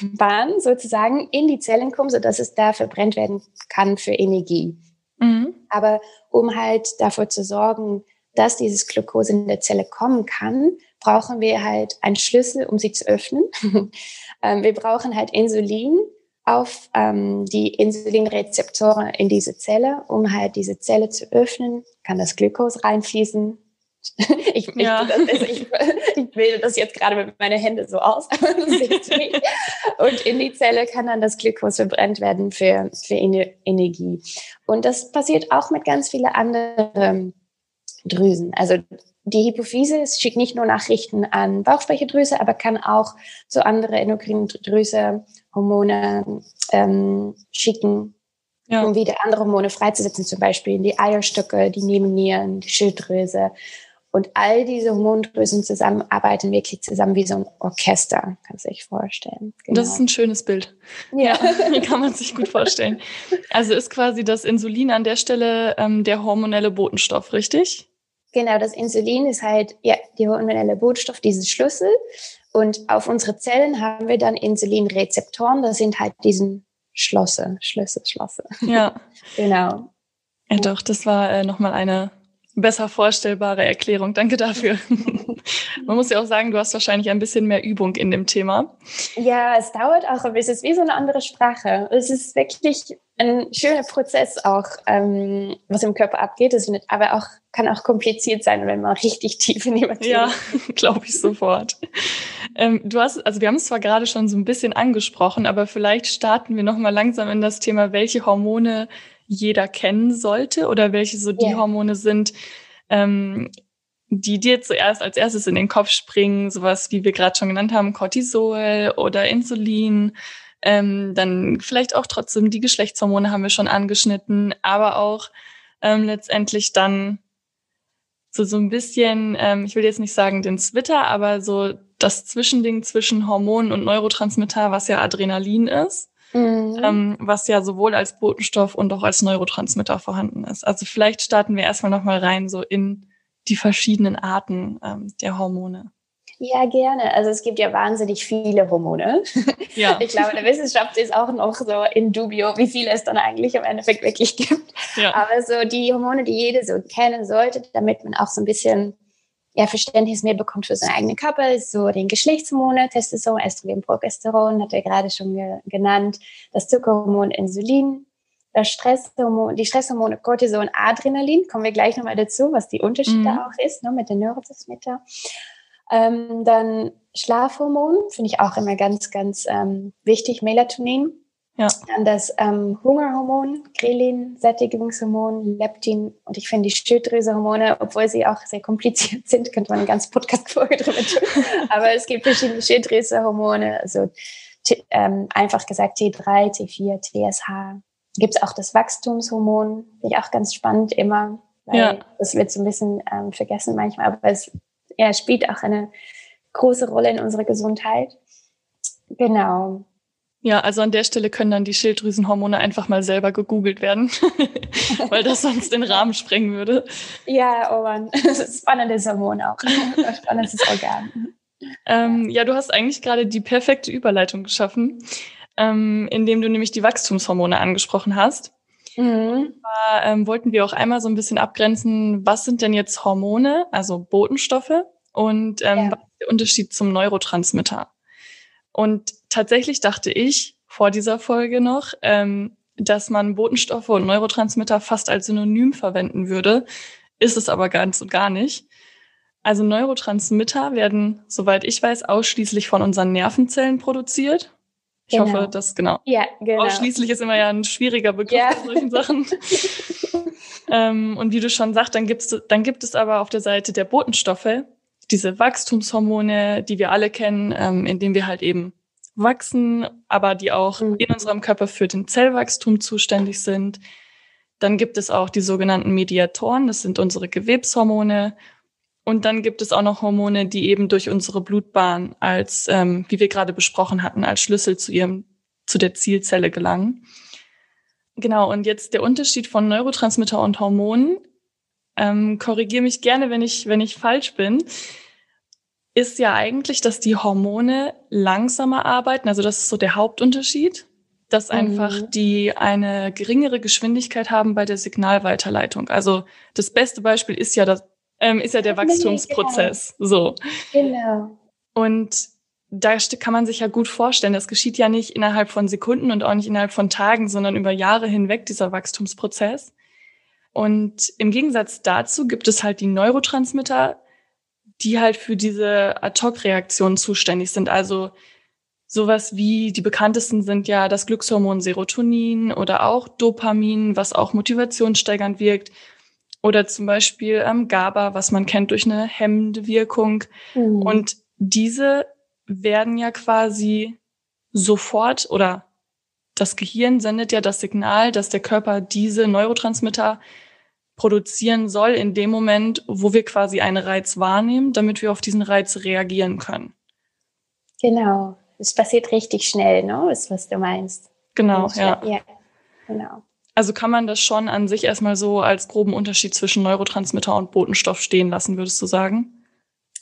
Blutbahn sozusagen in die Zellen kommen, sodass es da verbrennt werden kann für Energie. Mhm. Aber um halt dafür zu sorgen, dass dieses Glucose in der Zelle kommen kann, brauchen wir halt einen Schlüssel, um sie zu öffnen. *laughs* Ähm, wir brauchen halt Insulin, auf ähm, die Insulinrezeptoren in diese Zelle, um halt diese Zelle zu öffnen, kann das Glukos reinfließen. *laughs* ich, ja. das, also ich, *laughs* ich bilde das jetzt gerade mit meinen Händen so aus. *laughs* und in die Zelle kann dann das Glukos verbrennt werden für, für Energie. Und das passiert auch mit ganz vielen anderen Drüsen. Also die Hypophyse schickt nicht nur Nachrichten an Bauchspeicheldrüse, aber kann auch zu anderen endokrinen Drüse Hormone ähm, schicken, ja. um wieder andere Hormone freizusetzen, zum Beispiel die Eierstöcke, die Nebennieren, die Schilddrüse. Und all diese Hormondrüsen zusammen arbeiten wirklich zusammen wie so ein Orchester, kann sich vorstellen. Genau. Das ist ein schönes Bild. Ja. ja. *laughs* kann man sich gut vorstellen. Also ist quasi das Insulin an der Stelle ähm, der hormonelle Botenstoff, richtig? Genau, das Insulin ist halt ja, die hormonelle Botenstoff, dieses Schlüssel. Und auf unsere Zellen haben wir dann Insulinrezeptoren. Das sind halt diesen Schlosse, Schlüssel, Schlosse. Ja. *laughs* genau. Ja, doch, das war äh, nochmal eine besser vorstellbare Erklärung. Danke dafür. *laughs* Man muss ja auch sagen, du hast wahrscheinlich ein bisschen mehr Übung in dem Thema. Ja, es dauert auch ein bisschen. Es ist wie so eine andere Sprache. Es ist wirklich ein schöner Prozess auch, ähm, was im Körper abgeht. Es wird aber auch, kann auch kompliziert sein, wenn man richtig tief in die Materie Ja, *laughs* glaube ich sofort. ähm, du hast, also wir haben es zwar gerade schon so ein bisschen angesprochen, aber vielleicht starten wir nochmal langsam in das Thema, welche Hormone jeder kennen sollte oder welche so die yeah. Hormone sind, ähm, die dir zuerst als erstes in den Kopf springen, sowas wie wir gerade schon genannt haben, Cortisol oder Insulin. Ähm, dann vielleicht auch trotzdem die Geschlechtshormone haben wir schon angeschnitten, aber auch ähm, letztendlich dann so, so ein bisschen, ähm, ich will jetzt nicht sagen den Zwitter, aber so das Zwischending zwischen Hormonen und Neurotransmitter, was ja Adrenalin ist mhm. ähm, was ja sowohl als Botenstoff und auch als Neurotransmitter vorhanden ist. Also vielleicht starten wir erstmal nochmal rein so in die verschiedenen Arten ähm, der Hormone. Ja, gerne. Also es gibt ja wahnsinnig viele Hormone. *laughs* Ja. Ich glaube, der Wissenschaft ist auch noch so in dubio, wie viele es dann eigentlich im Endeffekt wirklich gibt. Ja. Aber so die Hormone, die jede so kennen sollte, damit man auch so ein bisschen ja, Verständnis mehr bekommt für seinen eigenen Körper, so den Geschlechtshormone, Testosteron, Estrogen, Progesteron, hat er gerade schon ge genannt, das Zuckerhormon Insulin, das Stresshormon, die Stresshormone Cortisol und Adrenalin, kommen wir gleich nochmal dazu, was die Unterschiede mhm. auch ist, ne, mit den Neurotransmitter. Ähm, dann Schlafhormon, finde ich auch immer ganz, ganz ähm, wichtig, Melatonin. Ja. Dann das ähm, Hungerhormon, Grelin, Sättigungshormon, Leptin und ich finde die Schilddrüsehormone, obwohl sie auch sehr kompliziert sind, könnte man eine ganz Podcast-Folge drüber tun. *laughs* Aber es gibt verschiedene Schilddrüsehormone, also ähm, einfach gesagt T3, T4, TSH. Gibt es auch das Wachstumshormon, finde ich auch ganz spannend immer, weil ja. das wird so ein bisschen ähm, vergessen manchmal, aber es ja, spielt auch eine große Rolle in unserer Gesundheit. Genau. Ja, also an der Stelle können dann die Schilddrüsenhormone einfach mal selber gegoogelt werden, *laughs* weil das sonst den Rahmen sprengen würde. Ja, oh Mann, das ist spannendes Hormon auch, spannendes Organ. Ähm, ja, du hast eigentlich gerade die perfekte Überleitung geschaffen, ähm, indem du nämlich die Wachstumshormone angesprochen hast. Mhm. Da ähm, wollten wir auch einmal so ein bisschen abgrenzen, was sind denn jetzt Hormone, also Botenstoffe und ähm, ja. was ist der Unterschied zum Neurotransmitter? Und tatsächlich dachte ich vor dieser Folge noch, ähm, dass man Botenstoffe und Neurotransmitter fast als Synonym verwenden würde, ist es aber ganz und gar nicht. Also Neurotransmitter werden, soweit ich weiß, ausschließlich von unseren Nervenzellen produziert. Ich genau. hoffe, dass genau. Ja, genau. Ausschließlich ist immer ja ein schwieriger Begriff ja. bei solchen Sachen. *laughs* ähm, und wie du schon sagst, dann, gibt's, dann gibt es aber auf der Seite der Botenstoffe diese Wachstumshormone, die wir alle kennen, ähm, indem wir halt eben wachsen, aber die auch mhm. in unserem Körper für den Zellwachstum zuständig sind. Dann gibt es auch die sogenannten Mediatoren, das sind unsere Gewebshormone. Und dann gibt es auch noch Hormone, die eben durch unsere Blutbahn als, ähm, wie wir gerade besprochen hatten, als Schlüssel zu ihrem, zu der Zielzelle gelangen. Genau, und jetzt der Unterschied von Neurotransmitter und Hormonen. Ähm, Korrigiere mich gerne, wenn ich, wenn ich falsch bin ist ja eigentlich, dass die Hormone langsamer arbeiten. Also das ist so der Hauptunterschied, dass mhm. einfach die eine geringere Geschwindigkeit haben bei der Signalweiterleitung. Also das beste Beispiel ist ja das, ähm, ist ja der Wachstumsprozess. Genau. So. Genau. Und da kann man sich ja gut vorstellen, das geschieht ja nicht innerhalb von Sekunden und auch nicht innerhalb von Tagen, sondern über Jahre hinweg, dieser Wachstumsprozess. Und im Gegensatz dazu gibt es halt die Neurotransmitter, die halt für diese Ad-Hoc-Reaktionen zuständig sind. Also sowas wie die bekanntesten sind ja das Glückshormon Serotonin oder auch Dopamin, was auch motivationssteigernd wirkt. Oder zum Beispiel ähm, GABA, was man kennt durch eine hemmende Wirkung. Mhm. Und diese werden ja quasi sofort oder das Gehirn sendet ja das Signal, dass der Körper diese Neurotransmitter produzieren soll in dem Moment, wo wir quasi einen Reiz wahrnehmen, damit wir auf diesen Reiz reagieren können. Genau. Es passiert richtig schnell, ne? Ist, was du meinst. Genau, ja. ja. Genau. Also kann man das schon an sich erstmal so als groben Unterschied zwischen Neurotransmitter und Botenstoff stehen lassen, würdest du sagen?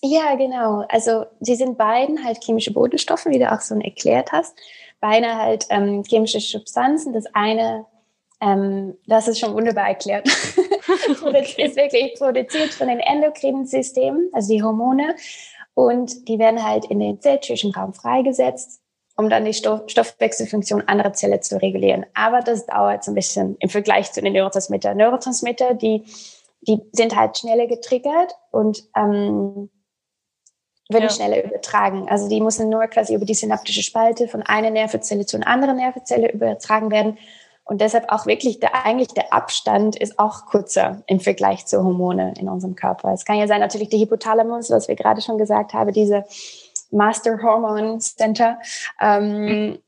Ja, genau. Also sie sind beiden halt chemische Botenstoffe, wie du auch so erklärt hast. Beide halt ähm, chemische Substanzen. Das eine ähm, das ist schon wunderbar erklärt. *laughs* *laughs* okay. ist wirklich produziert von den endokrinen Systemen, also die Hormone. Und die werden halt in den Zellzwischenraum freigesetzt, um dann die Stoff Stoffwechselfunktion anderer Zellen zu regulieren. Aber das dauert so ein bisschen im Vergleich zu den Neurotransmitter. Neurotransmitter, die, die sind halt schneller getriggert und ähm, werden ja. schneller übertragen. Also die müssen nur quasi über die synaptische Spalte von einer Nervenzelle zu einer anderen Nervenzelle übertragen werden. Und deshalb auch wirklich der, eigentlich der Abstand ist auch kurzer im Vergleich zu Hormone in unserem Körper. Es kann ja sein, natürlich die Hypothalamus, was wir gerade schon gesagt haben, diese Master Hormone Center, ähm,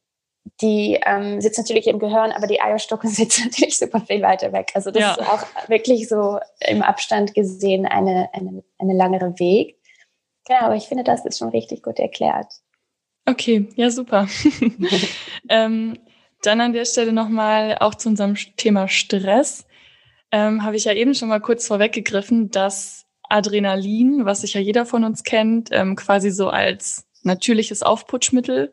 die ähm, sitzt natürlich im Gehirn, aber die Eierstocke *laughs* sitzt natürlich super viel weiter weg. Also das ja. ist auch wirklich so im Abstand gesehen eine, eine, eine langere Weg. Genau, aber ich finde, das ist schon richtig gut erklärt. Okay, ja, super. *laughs* ähm, dann an der Stelle nochmal auch zu unserem Thema Stress. Ähm, Habe ich ja eben schon mal kurz vorweggegriffen, dass Adrenalin, was sich ja jeder von uns kennt, ähm, quasi so als natürliches Aufputschmittel,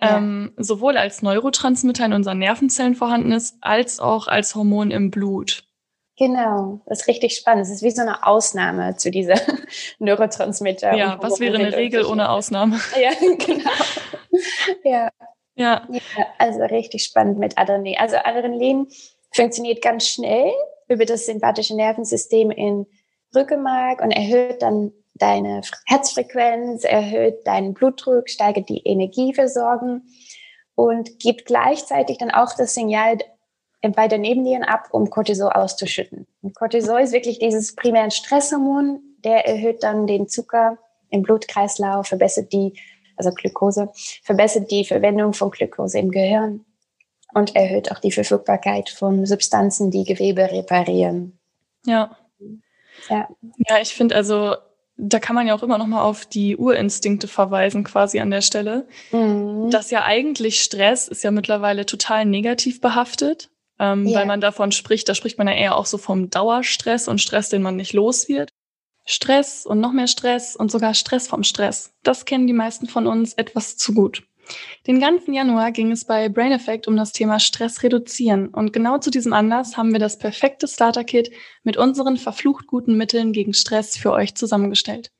ja. ähm, sowohl als Neurotransmitter in unseren Nervenzellen vorhanden ist, als auch als Hormon im Blut. Genau, das ist richtig spannend. Es ist wie so eine Ausnahme zu dieser *laughs* Neurotransmitter. Ja, was wäre eine Regel ohne Ausnahme? Ja, *laughs* genau. ja. Ja. ja. Also richtig spannend mit Adrenalin. Also Adrenalin funktioniert ganz schnell über das sympathische Nervensystem in Rückenmark und erhöht dann deine Herzfrequenz, erhöht deinen Blutdruck, steigert die Energieversorgung und gibt gleichzeitig dann auch das Signal bei der Nebennieren ab, um Cortisol auszuschütten. Und Cortisol ist wirklich dieses primäre Stresshormon, der erhöht dann den Zucker im Blutkreislauf, verbessert die also Glukose, verbessert die Verwendung von Glukose im Gehirn und erhöht auch die Verfügbarkeit von Substanzen, die Gewebe reparieren. Ja. Ja, ja ich finde also, da kann man ja auch immer noch mal auf die Urinstinkte verweisen, quasi an der Stelle. Mhm. Das ja eigentlich Stress ist ja mittlerweile total negativ behaftet, ähm, yeah. weil man davon spricht, da spricht man ja eher auch so vom Dauerstress und Stress, den man nicht los wird. Stress und noch mehr Stress und sogar Stress vom Stress. Das kennen die meisten von uns etwas zu gut. Den ganzen Januar ging es bei Brain Effect um das Thema Stress reduzieren und genau zu diesem Anlass haben wir das perfekte Starter-Kit mit unseren verflucht guten Mitteln gegen Stress für euch zusammengestellt.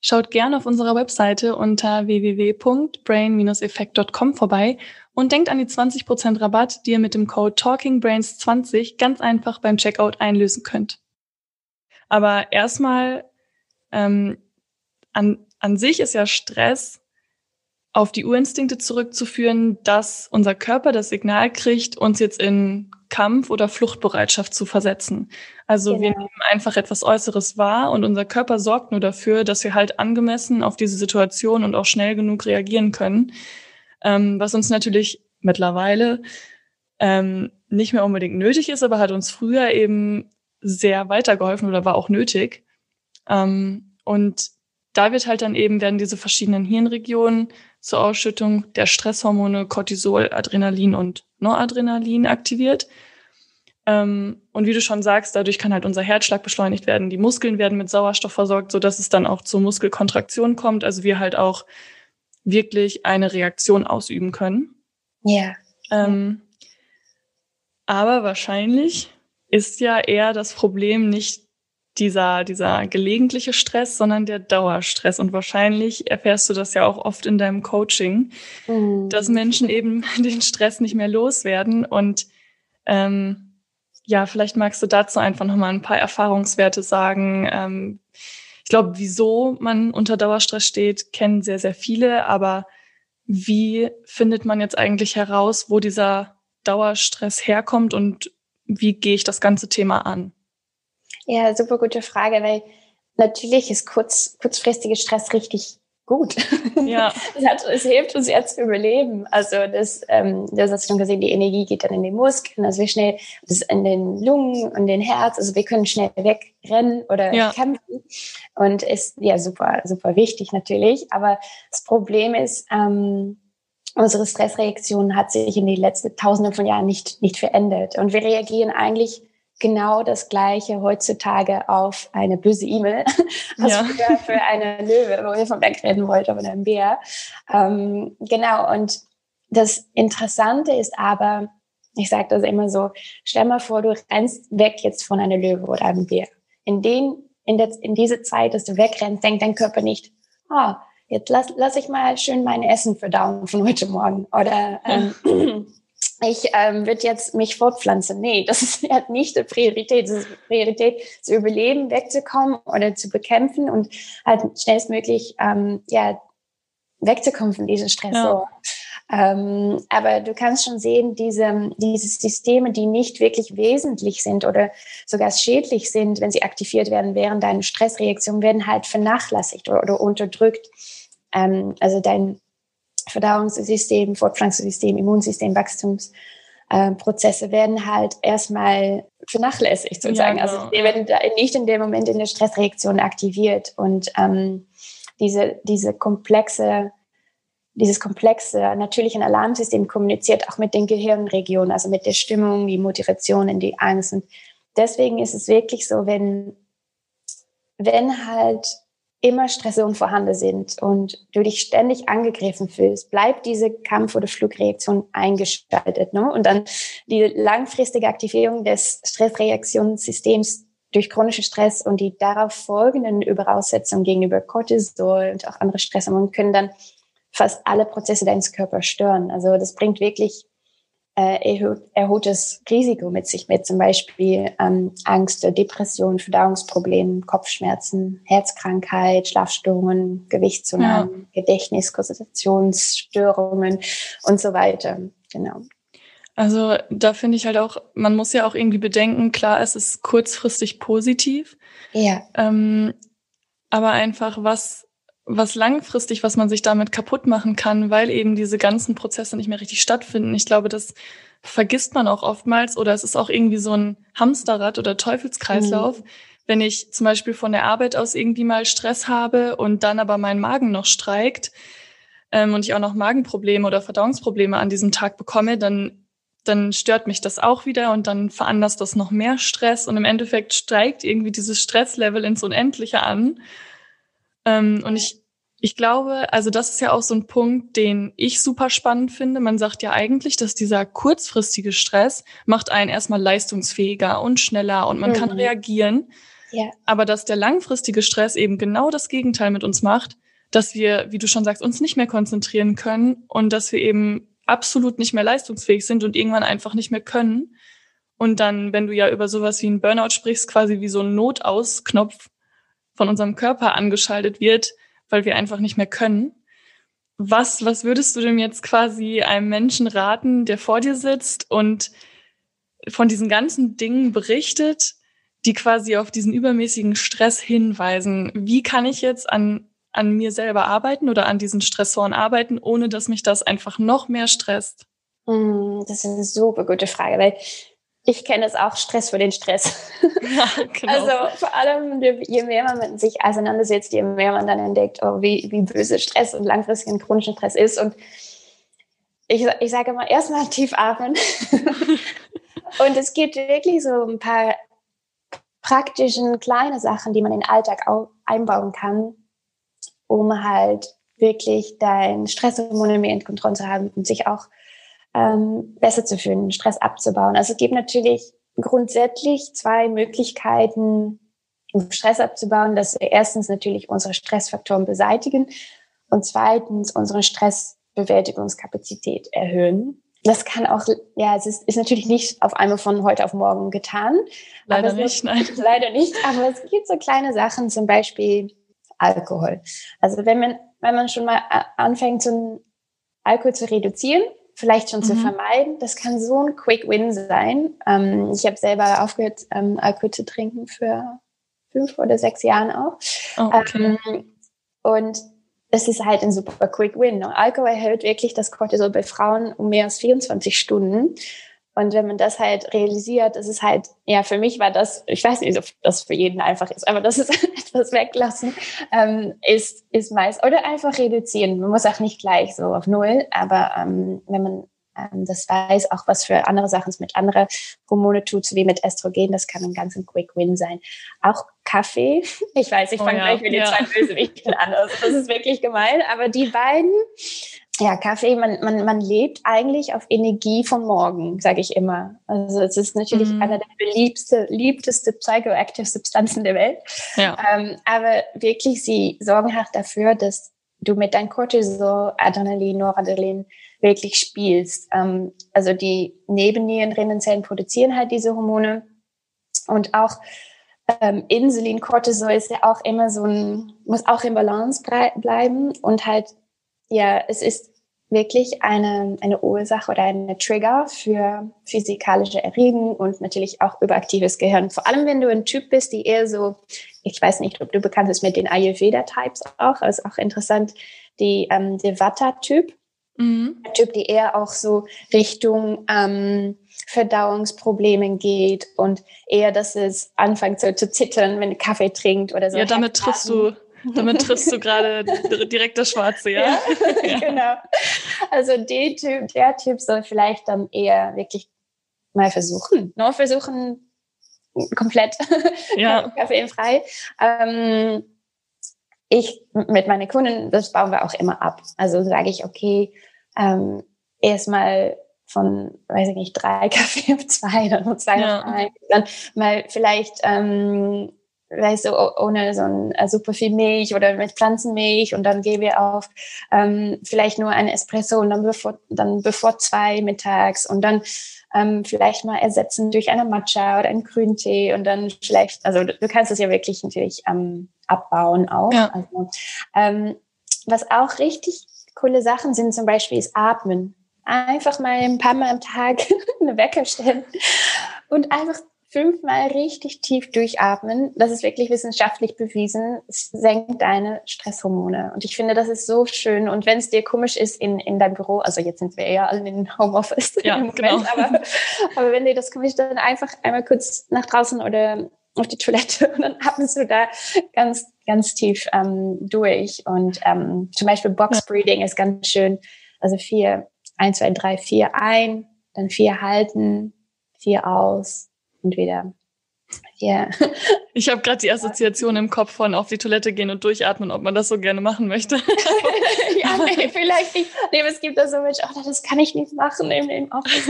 Schaut gerne auf unserer Webseite unter www.brain-effekt.com vorbei und denkt an die 20% Rabatt, die ihr mit dem Code TalkingBrains20 ganz einfach beim Checkout einlösen könnt. Aber erstmal ähm, an, an sich ist ja Stress auf die Urinstinkte zurückzuführen, dass unser Körper das Signal kriegt, uns jetzt in Kampf- oder Fluchtbereitschaft zu versetzen. Also genau. wir nehmen einfach etwas Äußeres wahr und unser Körper sorgt nur dafür, dass wir halt angemessen auf diese Situation und auch schnell genug reagieren können, ähm, was uns natürlich mittlerweile ähm, nicht mehr unbedingt nötig ist, aber hat uns früher eben sehr weitergeholfen oder war auch nötig. Ähm, und da wird halt dann eben, werden diese verschiedenen Hirnregionen zur Ausschüttung der Stresshormone Cortisol, Adrenalin und Noradrenalin aktiviert. Ähm, und wie du schon sagst, dadurch kann halt unser Herzschlag beschleunigt werden, die Muskeln werden mit Sauerstoff versorgt, so dass es dann auch zur Muskelkontraktion kommt, also wir halt auch wirklich eine Reaktion ausüben können. Ja. Ähm, aber wahrscheinlich ist ja eher das Problem nicht dieser, dieser gelegentliche Stress, sondern der Dauerstress. Und wahrscheinlich erfährst du das ja auch oft in deinem Coaching, mhm. dass Menschen eben *laughs* den Stress nicht mehr loswerden. Und ähm, ja, vielleicht magst du dazu einfach nochmal ein paar Erfahrungswerte sagen. Ähm, ich glaube, wieso man unter Dauerstress steht, kennen sehr, sehr viele. Aber wie findet man jetzt eigentlich heraus, wo dieser Dauerstress herkommt und wie gehe ich das ganze Thema an? Ja, super gute Frage, weil natürlich ist kurz, kurzfristiger Stress richtig gut. Ja. *laughs* es, hat, es hilft uns ja zu überleben. Also das, ähm, das hast du schon gesehen, die Energie geht dann in die Muskeln, also wie schnell, das in den Lungen und den Herz, also wir können schnell wegrennen oder ja. kämpfen. Und ist ja super, super wichtig natürlich. Aber das Problem ist, ähm, unsere Stressreaktion hat sich in den letzten Tausenden von Jahren nicht, nicht verändert. Und wir reagieren eigentlich genau das Gleiche heutzutage auf eine böse E-Mail *laughs* als ja. für, für eine Löwe, wo wir von wegreden wollten, oder ein Bär. Ähm, genau, und das Interessante ist aber, ich sage das immer so, stell mal vor, du rennst weg jetzt von einer Löwe oder einem Bär. In, den, in, der, in diese Zeit, dass du wegrennst, denkt dein Körper nicht, ah, jetzt lass, lass ich mal schön mein Essen verdauen von heute Morgen. Oder ähm, *laughs* ich ähm, würde jetzt mich fortpflanzen. Nee, das ist halt nicht die Priorität. Das ist die Priorität, zu überleben, wegzukommen oder zu bekämpfen und halt schnellstmöglich ähm, ja, wegzukommen von diesem Stress. Ja. Ähm, aber du kannst schon sehen, diese, diese Systeme, die nicht wirklich wesentlich sind oder sogar schädlich sind, wenn sie aktiviert werden während deiner Stressreaktion, werden halt vernachlässigt oder, oder unterdrückt. Ähm, also dein Verdauungssystem, Fortpflanzungssystem, Immunsystem, Wachstumsprozesse werden halt erstmal vernachlässigt sozusagen. Ja, also genau. Also die werden nicht in dem Moment in der Stressreaktion aktiviert und ähm, diese, diese komplexe dieses komplexe natürliche Alarmsystem kommuniziert auch mit den Gehirnregionen, also mit der Stimmung, die Motivation, die Angst. Und deswegen ist es wirklich so, wenn, wenn halt immer Stressoren vorhanden sind und du dich ständig angegriffen fühlst, bleibt diese Kampf- oder Flugreaktion eingeschaltet. Ne? Und dann die langfristige Aktivierung des Stressreaktionssystems durch chronischen Stress und die darauf folgenden Überaussetzungen gegenüber Cortisol und auch andere Stresshormone können dann fast alle Prozesse deines Körpers stören. Also das bringt wirklich erhöhtes Risiko mit sich mit, zum Beispiel ähm, Angst, Depression, Verdauungsprobleme, Kopfschmerzen, Herzkrankheit, Schlafstörungen, Gewichtszunahme, ja. Gedächtnis, Konzentrationsstörungen und so weiter. Genau. Also da finde ich halt auch, man muss ja auch irgendwie bedenken, klar, es ist kurzfristig positiv. Ja. Ähm, aber einfach, was was langfristig, was man sich damit kaputt machen kann, weil eben diese ganzen Prozesse nicht mehr richtig stattfinden. Ich glaube, das vergisst man auch oftmals oder es ist auch irgendwie so ein Hamsterrad oder Teufelskreislauf. Mhm. Wenn ich zum Beispiel von der Arbeit aus irgendwie mal Stress habe und dann aber mein Magen noch streikt ähm, und ich auch noch Magenprobleme oder Verdauungsprobleme an diesem Tag bekomme, dann dann stört mich das auch wieder und dann veranlasst das noch mehr Stress und im Endeffekt steigt irgendwie dieses Stresslevel ins Unendliche an. Ähm, und ich Ich glaube, also das ist ja auch so ein Punkt, den ich super spannend finde. Man sagt ja eigentlich, dass dieser kurzfristige Stress macht einen erstmal leistungsfähiger und schneller und man mhm. kann reagieren. Ja. Aber dass der langfristige Stress eben genau das Gegenteil mit uns macht, dass wir, wie du schon sagst, uns nicht mehr konzentrieren können und dass wir eben absolut nicht mehr leistungsfähig sind und irgendwann einfach nicht mehr können. Und dann, wenn du ja über sowas wie einen Burnout sprichst, quasi wie so ein Notausknopf von unserem Körper angeschaltet wird, weil wir einfach nicht mehr können. Was, was würdest du denn jetzt quasi einem Menschen raten, der vor dir sitzt und von diesen ganzen Dingen berichtet, die quasi auf diesen übermäßigen Stress hinweisen? Wie kann ich jetzt an, an mir selber arbeiten oder an diesen Stressoren arbeiten, ohne dass mich das einfach noch mehr stresst? Hm, das ist eine super gute Frage, weil ich kenne es auch Stress für den Stress. *laughs* Ja, genau. Also vor allem, je mehr man mit sich auseinandersetzt, je mehr man dann entdeckt, oh, wie, wie böse Stress und langfristigen chronischen Stress ist. Und ich, ich sage mal, erstmal tief atmen. *laughs* und es gibt wirklich so ein paar praktischen kleine Sachen, die man in den Alltag einbauen kann, um halt wirklich dein Stresshormone mehr in Kontrolle zu haben und sich auch ähm, besser zu fühlen, Stress abzubauen. Also es gibt natürlich grundsätzlich zwei Möglichkeiten, um Stress abzubauen, dass wir erstens natürlich unsere Stressfaktoren beseitigen und zweitens unsere Stressbewältigungskapazität erhöhen. Das kann auch, ja, es ist, ist natürlich nicht auf einmal von heute auf morgen getan. Leider nicht, nein. *laughs* Leider nicht, aber es gibt so kleine Sachen, zum Beispiel Alkohol. Also wenn man, wenn man schon mal anfängt, so Alkohol zu reduzieren, vielleicht schon mhm. zu vermeiden. Das kann so ein Quick Win sein. Ähm, ich habe selber aufgehört, ähm, Alkohol zu trinken für fünf oder sechs Jahren auch. Oh, okay. ähm, und es ist halt ein super Quick Win. Ne? Alkohol erhöht wirklich das Cortisol bei Frauen um mehr als 24 Stunden. Und wenn man das halt realisiert, das ist halt, ja, für mich war das, ich weiß nicht, ob das für jeden einfach ist, aber das ist *laughs* etwas weglassen, ähm, ist, ist meist, oder einfach reduzieren. Man muss auch nicht gleich so auf Null, aber ähm, wenn man ähm, das weiß, auch was für andere Sachen es mit anderen Hormone tut, so wie mit Östrogen, das kann ein ganz ein Quick Win sein. Auch Kaffee, *laughs* ich weiß, ich fange oh ja, gleich mit den ja. zwei Bösewichten an, also das ist wirklich gemein, aber die beiden, ja, Kaffee, man, man, man lebt eigentlich auf Energie von morgen, sage ich immer. Also es ist natürlich mm. einer der beliebste, liebteste psychoactive Substanzen der Welt. Ja. Ähm, aber wirklich, sie sorgen halt dafür, dass du mit deinem Cortisol, Adrenalin, Noradrenalin wirklich spielst. Ähm, also die Nebennierenrinnenzellen produzieren halt diese Hormone. Und auch ähm, Insulin, Cortisol ist ja auch immer so ein, muss auch im Balance bleiben und halt ja, es ist wirklich eine, eine Ursache oder eine Trigger für physikalische Erregung und natürlich auch überaktives Gehirn. Vor allem, wenn du ein Typ bist, die eher so, ich weiß nicht, ob du bekannt bist mit den Ayurveda-Types auch, also auch interessant, die, ähm, der Vata-Typ. Mhm. Der Typ, die eher auch so Richtung ähm, Verdauungsproblemen geht und eher, dass es anfängt so zu zittern, wenn du Kaffee trinkt oder so. Ja, damit triffst du damit triffst du gerade direkt das Schwarze, ja? ja? *laughs* *laughs* Genau. Also der Typ, der Typ soll vielleicht dann eher wirklich mal versuchen. Nur versuchen, komplett *laughs* ja. kaffeefrei. Ähm, ich mit meinen Kunden, das bauen wir auch immer ab. Also sage ich, okay, ähm, erstmal von, weiß ich nicht, drei Kaffee auf zwei, dann zwei ja. auf ein, dann mal vielleicht ähm, weißt du, ohne so ein äh, super viel Milch oder mit Pflanzenmilch und dann gehen wir auf ähm, vielleicht nur ein Espresso und dann bevor, dann bevor zwei mittags und dann ähm, vielleicht mal ersetzen durch eine Matcha oder einen Grüntee und dann vielleicht, also du, du kannst es ja wirklich natürlich ähm, abbauen auch. Ja. Also, ähm, was auch richtig coole Sachen sind zum Beispiel ist Atmen. Einfach mal ein paar Mal am Tag *laughs* eine Wecker stellen und einfach fünfmal richtig tief durchatmen, das ist wirklich wissenschaftlich bewiesen, es senkt deine Stresshormone. Und ich finde, das ist so schön. Und wenn es dir komisch ist in, in deinem Büro, also jetzt sind wir ja alle in Homeoffice ja, im Moment, genau. aber, aber wenn dir das komisch ist, dann einfach einmal kurz nach draußen oder auf die Toilette *laughs* und dann atmest du da ganz, ganz tief ähm, durch. Und ähm, zum Beispiel Box Breathing ist ganz schön. Also vier, eins, zwei, drei, vier ein, dann vier halten, vier aus und wieder Ja. *laughs* Ich habe gerade die Assoziation im Kopf von auf die Toilette gehen und durchatmen, ob man das so gerne machen möchte. *laughs* ja, nee, vielleicht nicht. Nee, es gibt da so Menschen, oh, das kann ich nicht machen im, im Office.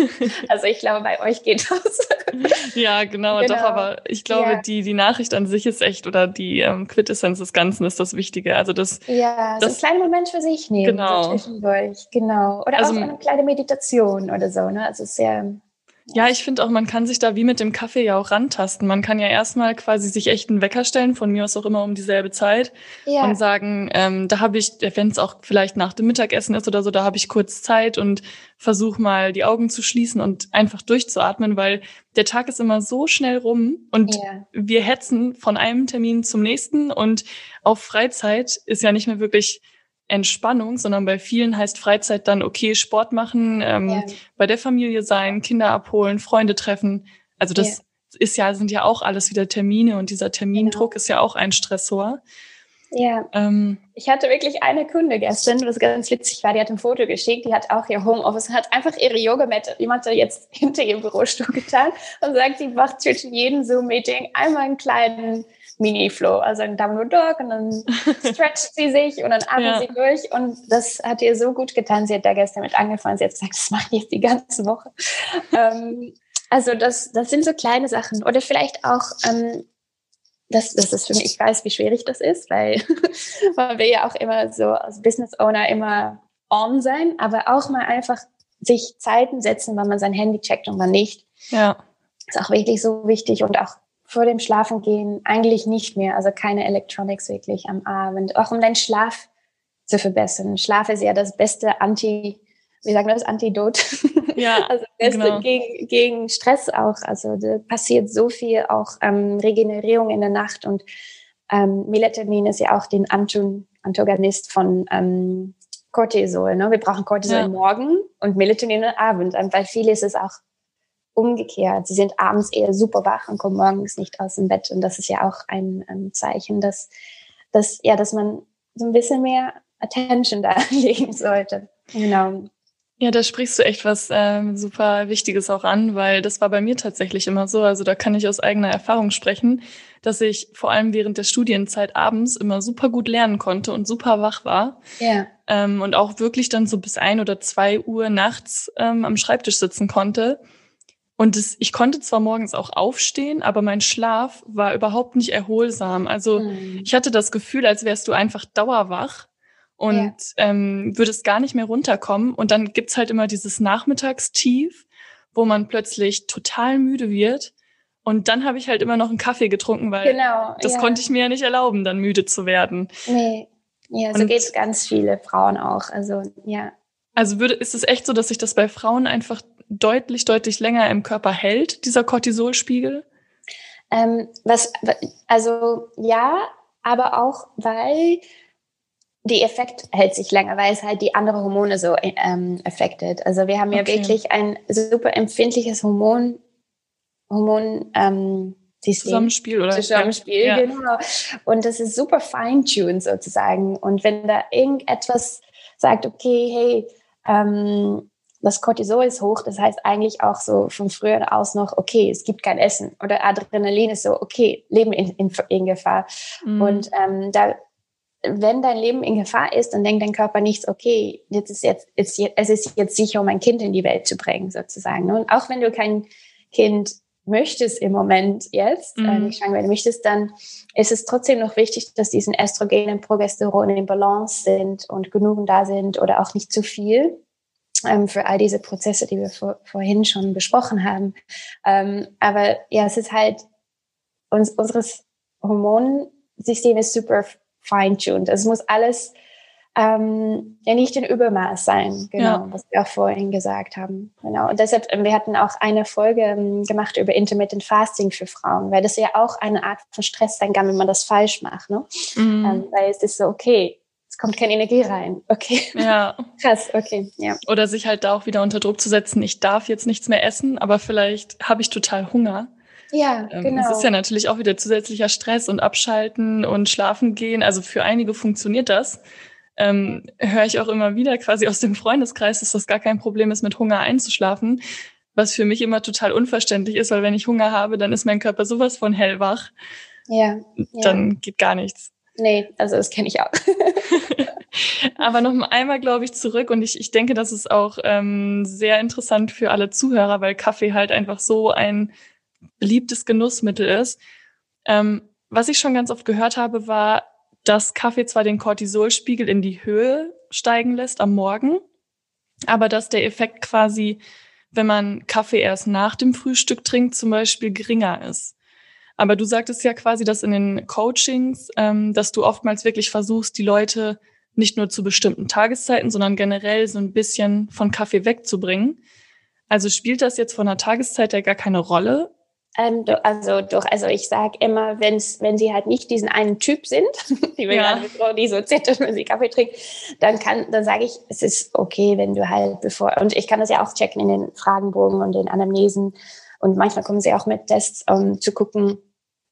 Also ich glaube, bei euch geht das. *laughs* ja, genau, genau, doch, aber ich glaube, ja. die, die Nachricht an sich ist echt, oder die ähm, Quintessenz des Ganzen ist das Wichtige. Also das, ja, das, so ein kleiner Moment für sich nehmen. Genau. So genau. Oder also, auch eine kleine Meditation oder so. Ne? Also sehr ja, ich finde auch, man kann sich da wie mit dem Kaffee ja auch rantasten. Man kann ja erstmal quasi sich echt einen Wecker stellen, von mir aus auch immer um dieselbe Zeit ja. und sagen, ähm, da habe ich, wenn es auch vielleicht nach dem Mittagessen ist oder so, da habe ich kurz Zeit und versuche mal die Augen zu schließen und einfach durchzuatmen, weil der Tag ist immer so schnell rum und ja. wir hetzen von einem Termin zum nächsten und auf Freizeit ist ja nicht mehr wirklich Entspannung, sondern bei vielen heißt Freizeit dann, okay, Sport machen, ähm, ja. bei der Familie sein, Kinder abholen, Freunde treffen. Also das ja. ist ja, sind ja auch alles wieder Termine und dieser Termindruck genau. ist ja auch ein Stressor. Ja. Ähm, ich hatte wirklich eine Kunde gestern, was ganz witzig war, die hat ein Foto geschickt, die hat auch ihr Homeoffice, hat einfach ihre Yogamatte, jemand hat jetzt *laughs* hinter ihrem Bürostuhl getan und sagt, sie macht zwischen jedem Zoom-Meeting einmal einen kleinen Mini-Flow, also ein Downward Dog und dann *laughs* stretcht sie sich und dann atmet ja. sie durch und das hat ihr so gut getan. Sie hat da gestern mit angefangen, sie hat gesagt, das mache ich jetzt die ganze Woche. *laughs* ähm, also das, das sind so kleine Sachen oder vielleicht auch, ähm, das, das ist für mich, ich weiß, wie schwierig das ist, weil *laughs* man will ja auch immer so als Business Owner immer on sein, aber auch mal einfach sich Zeiten setzen, wann man sein Handy checkt und wann nicht. Ja. Ist auch wirklich so wichtig und auch vor dem Schlafengehen eigentlich nicht mehr, also keine Electronics wirklich am Abend, auch um deinen Schlaf zu verbessern. Schlaf ist ja das beste Anti, wie sagen wir das, Antidot. Ja, *laughs* also beste genau. gegen, gegen Stress auch. Also da passiert so viel auch ähm, Regenerierung in der Nacht und ähm, Melatonin ist ja auch den Anton, Antagonist von ähm, Cortisol. Ne? Wir brauchen Cortisol ja. morgen und Melatonin am Abend. Und bei vielen ist es auch umgekehrt. Sie sind abends eher super wach und kommen morgens nicht aus dem Bett. Und das ist ja auch ein, ein Zeichen, dass, dass, ja, dass man so ein bisschen mehr Attention *laughs* da legen sollte. Genau. Ja, da sprichst du echt was ähm, super Wichtiges auch an, weil das war bei mir tatsächlich immer so. Also da kann ich aus eigener Erfahrung sprechen, dass ich vor allem während der Studienzeit abends immer super gut lernen konnte und super wach war. Ja. Ähm, und auch wirklich dann so bis ein oder zwei Uhr nachts ähm, am Schreibtisch sitzen konnte. Und das, ich konnte zwar morgens auch aufstehen, aber mein Schlaf war überhaupt nicht erholsam. Also mhm. ich hatte das Gefühl, als wärst du einfach dauerwach und ja. ähm, würdest gar nicht mehr runterkommen. Und dann gibt's halt immer dieses Nachmittagstief, wo man plötzlich total müde wird. Und dann habe ich halt immer noch einen Kaffee getrunken, weil genau, das ja. konnte ich mir ja nicht erlauben, dann müde zu werden. Nee, ja, so geht es ganz viele Frauen auch. Also ja. Also würde, ist es echt so, dass sich das bei Frauen einfach deutlich, deutlich länger im Körper hält, dieser Cortisolspiegel? Ähm, was, also ja, aber auch, weil die Effekt hält sich länger, weil es halt die anderen Hormone so ähm, affected. Also wir haben ja okay. wirklich ein super empfindliches Hormon, Hormon ähm, System. Zusammenspiel oder Zusammenspiel, ja. genau. Und das ist super fine-tuned sozusagen. Und wenn da irgendetwas sagt, okay, hey, ähm, das Cortisol ist hoch, das heißt eigentlich auch so von früher aus noch, okay, es gibt kein Essen. Oder Adrenalin ist so, okay, Leben in, in, in Gefahr. Mhm. Und ähm, da, wenn dein Leben in Gefahr ist, dann denkt dein Körper nichts, okay, jetzt ist jetzt, ist, es ist jetzt sicher, um ein Kind in die Welt zu bringen, sozusagen. Und auch wenn du kein Kind möchtest im Moment jetzt, äh, mhm. äh, nicht schwanger werden möchtest, dann ist es trotzdem noch wichtig, dass diesen Östrogen und Progesteron in Balance sind und genug da sind oder auch nicht zu viel für all diese Prozesse, die wir vor, vorhin schon besprochen haben. Ähm, aber ja, es ist halt, uns, unseres Hormonsystem ist super fine-tuned. Es muss alles ähm, ja nicht in Übermaß sein, genau, ja. was wir auch vorhin gesagt haben. Genau. Und deshalb, ähm, wir hatten auch eine Folge ähm, gemacht über Intermittent Fasting für Frauen, weil das ja auch eine Art von Stress sein kann, wenn man das falsch macht. Ne? Mhm. Ähm, weil es ist so, okay, kommt keine Energie rein. Okay. Ja. *laughs* Krass, okay, ja. Oder sich halt da auch wieder unter Druck zu setzen, ich darf jetzt nichts mehr essen, aber vielleicht habe ich total Hunger. Ja, ähm, genau. Es ist ja natürlich auch wieder zusätzlicher Stress und Abschalten und Schlafen gehen. Also für einige funktioniert das. Ähm, höre ich auch immer wieder quasi aus dem Freundeskreis, dass das gar kein Problem ist, mit Hunger einzuschlafen. was für mich immer total unverständlich ist, weil wenn ich Hunger habe, dann ist mein Körper sowas von hellwach. Ja. Dann ja. geht gar nichts. Nee, also das kenne ich auch. *laughs* Aber noch einmal, glaube ich, zurück und ich, ich denke, das ist auch ähm, sehr interessant für alle Zuhörer, weil Kaffee halt einfach so ein beliebtes Genussmittel ist. Ähm, was ich schon ganz oft gehört habe, war, dass Kaffee zwar den Cortisolspiegel in die Höhe steigen lässt am Morgen, aber dass der Effekt quasi, wenn man Kaffee erst nach dem Frühstück trinkt, zum Beispiel geringer ist. Aber du sagtest ja quasi, dass in den Coachings, ähm, dass du oftmals wirklich versuchst, die Leute nicht nur zu bestimmten Tageszeiten, sondern generell so ein bisschen von Kaffee wegzubringen. Also spielt das jetzt von der Tageszeit ja gar keine Rolle? Ähm, also doch, also ich sage immer, wenn's, wenn sie halt nicht diesen einen Typ sind, *laughs* die wir ja. gerade besprochen, die so zittert, wenn sie Kaffee trinkt, dann kann, dann sage ich, es ist okay, wenn du halt bevor, und ich kann das ja auch checken in den Fragenbogen und den Anamnesen und manchmal kommen sie auch mit Tests, um zu gucken,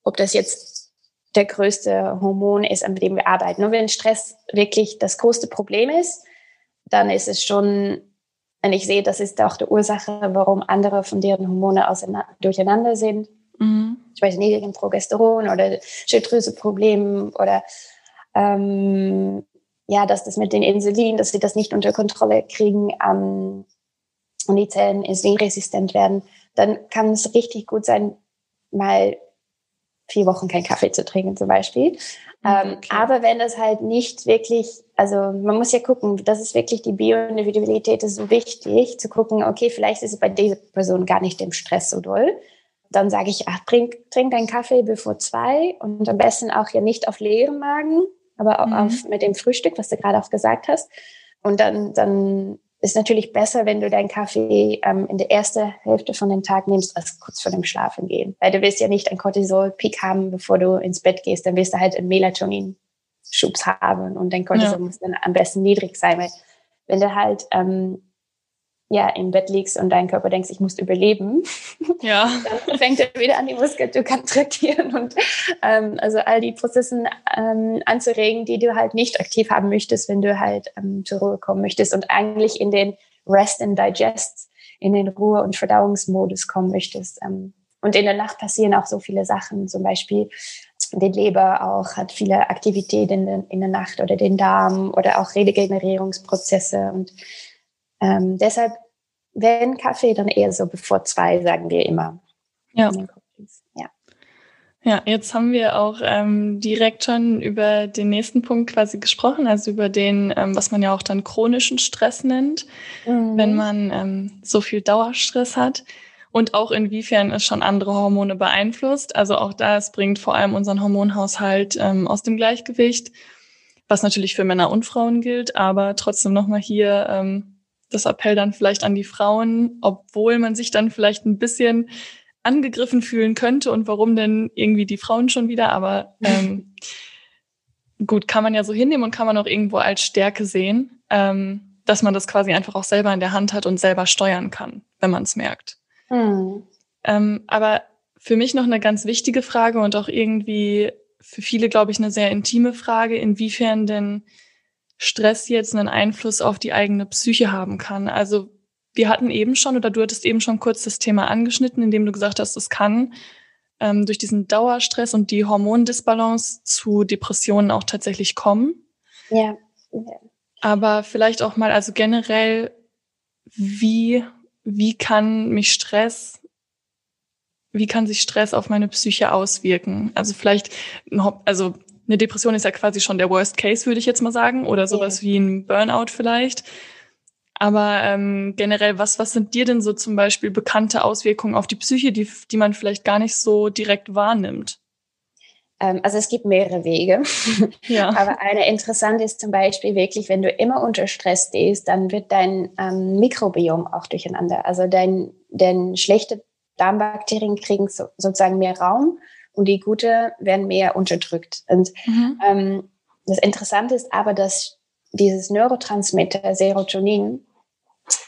ob das jetzt der größte Hormon ist, an dem wir arbeiten. Nur wenn Stress wirklich das größte Problem ist, dann ist es schon, und ich sehe, das ist auch die Ursache, warum andere von deren Hormone durcheinander sind. Mhm. Ich weiß, niedrigen Progesteron oder Schilddrüseproblemen oder ähm, ja, dass das mit den Insulin, dass sie das nicht unter Kontrolle kriegen ähm, und die Zellen insulinresistent werden, dann kann es richtig gut sein, mal vier Wochen keinen Kaffee zu trinken zum Beispiel. Mhm, ähm, okay. aber wenn das halt nicht wirklich, also man muss ja gucken, das ist wirklich die Bioindividualität ist so wichtig, zu gucken, okay, vielleicht ist es bei dieser Person gar nicht dem Stress so doll. Dann sage ich, ach, trink, trink deinen Kaffee bevor zwei und am besten auch ja nicht auf leeren Magen, aber auch mhm. auf, mit dem Frühstück, was du gerade auch gesagt hast. Und dann, dann ist natürlich besser, wenn du deinen Kaffee ähm, in der ersten Hälfte von dem Tag nimmst, als kurz vor dem Schlafen gehen. Weil du willst ja nicht einen Cortisol-Peak haben, bevor du ins Bett gehst. Dann wirst du halt einen Melatonin-Schubs haben und dein Cortisol ja. muss dann am besten niedrig sein. Weil wenn du halt ähm, ja, im Bett liegst und dein Körper denkt, ich muss überleben, ja. *laughs* dann fängt er wieder an, die Muskeln zu kontraktieren und ähm, also all die Prozesse ähm, anzuregen, die du halt nicht aktiv haben möchtest, wenn du halt ähm, zur Ruhe kommen möchtest und eigentlich in den Rest and Digest, in den Ruhe- und Verdauungsmodus kommen möchtest. Ähm, und in der Nacht passieren auch so viele Sachen, zum Beispiel die Leber auch hat viele Aktivitäten in, in der Nacht oder den Darm oder auch Regenerierungsprozesse und ähm, deshalb, wenn Kaffee, dann eher so bevor zwei, sagen wir immer. Ja. Ja. Ja, jetzt haben wir auch ähm, direkt schon über den nächsten Punkt quasi gesprochen, also über den, ähm, was man ja auch dann chronischen Stress nennt, mhm. wenn man ähm, so viel Dauerstress hat und auch inwiefern es schon andere Hormone beeinflusst. Also auch da, es bringt vor allem unseren Hormonhaushalt ähm, aus dem Gleichgewicht, was natürlich für Männer und Frauen gilt, aber trotzdem nochmal hier ähm, das Appell dann vielleicht an die Frauen, obwohl man sich dann vielleicht ein bisschen angegriffen fühlen könnte und warum denn irgendwie die Frauen schon wieder, aber *laughs* ähm, gut, kann man ja so hinnehmen und kann man auch irgendwo als Stärke sehen, ähm, dass man das quasi einfach auch selber in der Hand hat und selber steuern kann, wenn man es merkt. Mhm. Ähm, aber für mich noch eine ganz wichtige Frage und auch irgendwie für viele, glaube ich, eine sehr intime Frage, inwiefern denn Stress jetzt einen Einfluss auf die eigene Psyche haben kann. Also wir hatten eben schon, oder du hattest eben schon kurz das Thema angeschnitten, indem du gesagt hast, es kann ähm, durch diesen Dauerstress und die Hormondisbalance zu Depressionen auch tatsächlich kommen. Ja. ja. Aber vielleicht auch mal, also generell, wie, wie kann mich Stress, wie kann sich Stress auf meine Psyche auswirken? Also vielleicht, also eine Depression ist ja quasi schon der Worst Case, würde ich jetzt mal sagen, oder sowas ja. wie ein Burnout vielleicht. Aber ähm, generell, was, was sind dir denn so zum Beispiel bekannte Auswirkungen auf die Psyche, die, die man vielleicht gar nicht so direkt wahrnimmt? Ähm, also es gibt mehrere Wege. *laughs* Ja. Aber eine interessante ist zum Beispiel wirklich, wenn du immer unter Stress stehst, dann wird dein ähm, Mikrobiom auch durcheinander. Also dein, dein schlechte Darmbakterien kriegen so, sozusagen mehr Raum und die gute werden mehr unterdrückt. Und mhm. ähm, das Interessante ist aber, dass dieses Neurotransmitter Serotonin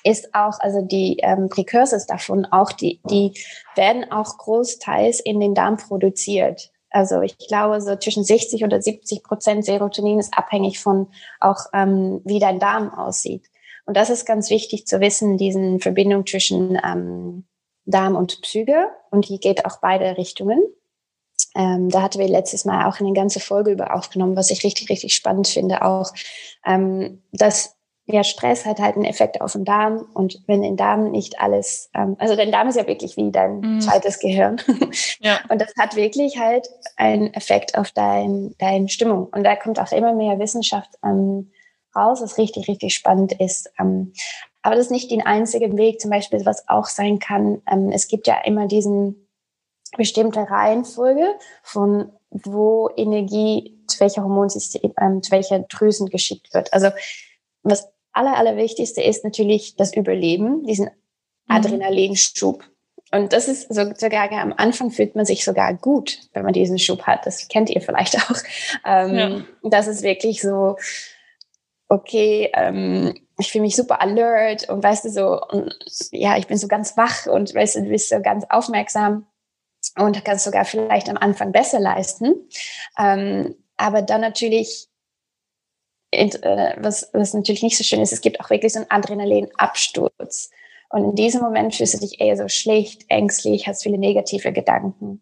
ist auch, also die ähm, Precursors davon, auch die, die werden auch großteils in den Darm produziert. Also ich glaube, so zwischen 60 oder 70 Prozent Serotonin ist abhängig von auch, ähm, wie dein Darm aussieht. Und das ist ganz wichtig zu wissen, diesen Verbindung zwischen ähm, Darm und Psyche. Und die geht auch beide Richtungen. Ähm, da hatten wir letztes Mal auch eine ganze Folge über aufgenommen, was ich richtig, richtig spannend finde, auch, ähm, dass ja, Stress hat halt einen Effekt auf den Darm und wenn den Darm nicht alles, ähm, also dein Darm ist ja wirklich wie dein mm. zweites Gehirn. *laughs* ja. Und das hat wirklich halt einen Effekt auf dein, deine Stimmung. Und da kommt auch immer mehr Wissenschaft ähm, raus, was richtig, richtig spannend ist. Ähm, aber das ist nicht den einzigen Weg, zum Beispiel, was auch sein kann. Ähm, es gibt ja immer diesen bestimmte Reihenfolge von wo Energie zu welcher Hormonsystem, ähm, zu welcher Drüsen geschickt wird. Also was aller, allerwichtigste ist natürlich das Überleben, diesen mhm. Adrenalinschub. Und das ist so, sogar am Anfang fühlt man sich sogar gut, wenn man diesen Schub hat. Das kennt ihr vielleicht *laughs* auch. Ähm, ja. Das ist wirklich so, okay, ähm, ich fühle mich super alert und weißt du so, und, ja, ich bin so ganz wach und weißt du, du bist so ganz aufmerksam und kannst sogar vielleicht am Anfang besser leisten. Ähm, aber dann natürlich äh, was, was natürlich nicht so schön ist, es gibt auch wirklich so einen Adrenalinabsturz. Und in diesem Moment fühlst du dich eher so schlecht, ängstlich, hast viele negative Gedanken.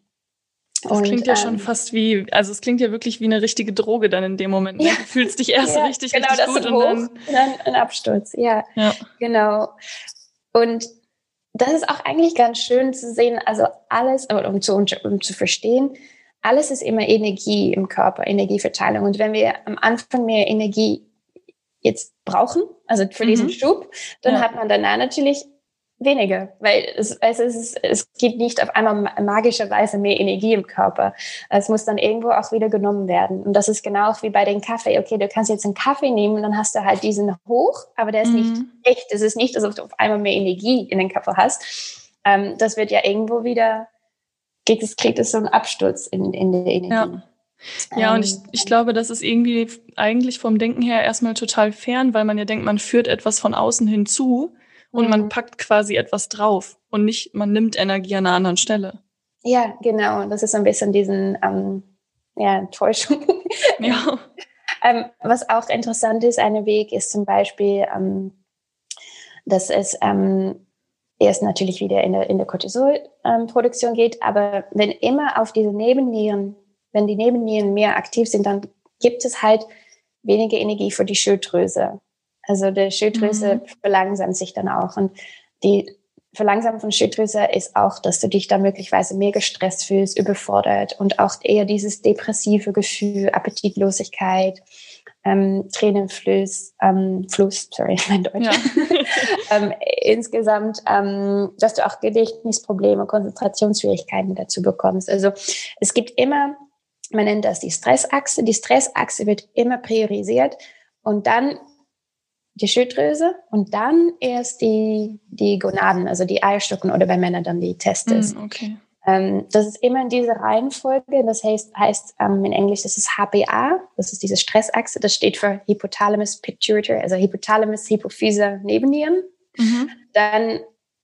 Das und, klingt ja ähm, schon fast wie, also es klingt ja wirklich wie eine richtige Droge dann in dem Moment. Ne? Ja. Du fühlst dich erst ja, richtig, genau, richtig gut und dann, und dann ein Absturz. Ja, ja, genau. Und das ist auch eigentlich ganz schön zu sehen, also alles, um zu, um zu verstehen, alles ist immer Energie im Körper, Energieverteilung. Und wenn wir am Anfang mehr Energie jetzt brauchen, also für mhm. diesen Schub, dann ja. hat man danach natürlich weniger, weil es, es, ist, es gibt nicht auf einmal magischerweise mehr Energie im Körper. Es muss dann irgendwo auch wieder genommen werden. Und das ist genau wie bei den Kaffee. Okay, du kannst jetzt einen Kaffee nehmen und dann hast du halt diesen hoch, aber der ist mhm. nicht echt. Es ist nicht, ob du auf einmal mehr Energie in den Körper hast. Ähm, das wird ja irgendwo wieder kriegt es, kriegt es so einen Absturz in, in der Energie. Ja. Ja, und ich, ähm, ich glaube, das ist irgendwie eigentlich vom Denken her erstmal total fern, weil man ja denkt, man führt etwas von außen hinzu und mhm. man packt quasi etwas drauf und nicht, man nimmt Energie an einer anderen Stelle. Ja, genau. Das ist ein bisschen diesen ähm, ja, Täuschung. *laughs* Ja. *laughs* ähm, was auch interessant ist, ein Weg ist zum Beispiel, ähm, dass es ähm, erst natürlich wieder in der, in der Cortisolproduktion geht. Aber wenn immer auf diese Nebennieren, wenn die Nebennieren mehr aktiv sind, dann gibt es halt weniger Energie für die Schilddrüse. Also die Schilddrüse mhm. verlangsamt sich dann auch. Und die Verlangsamung von Schilddrüse ist auch, dass du dich da möglicherweise mehr gestresst fühlst, überfordert und auch eher dieses depressive Gefühl, Appetitlosigkeit, ähm, Tränenfluss, ähm, Fluss, sorry, *laughs* mein Deutsch. Ja. *laughs* ähm, insgesamt, ähm, dass du auch Gedächtnisprobleme, Konzentrationsschwierigkeiten dazu bekommst. Also es gibt immer, man nennt das die Stressachse. Die Stressachse wird immer priorisiert und dann die Schilddrüse und dann erst die, die Gonaden, also die Eierstöcken oder bei Männern dann die Testes. Mm, okay. Ähm, das ist immer in dieser Reihenfolge. Das heißt, heißt ähm, in Englisch das ist HPA. Das ist diese Stressachse. Das steht für Hypothalamus Pituitary, also Hypothalamus, Hypophyse, Nebennieren. Mhm. Dann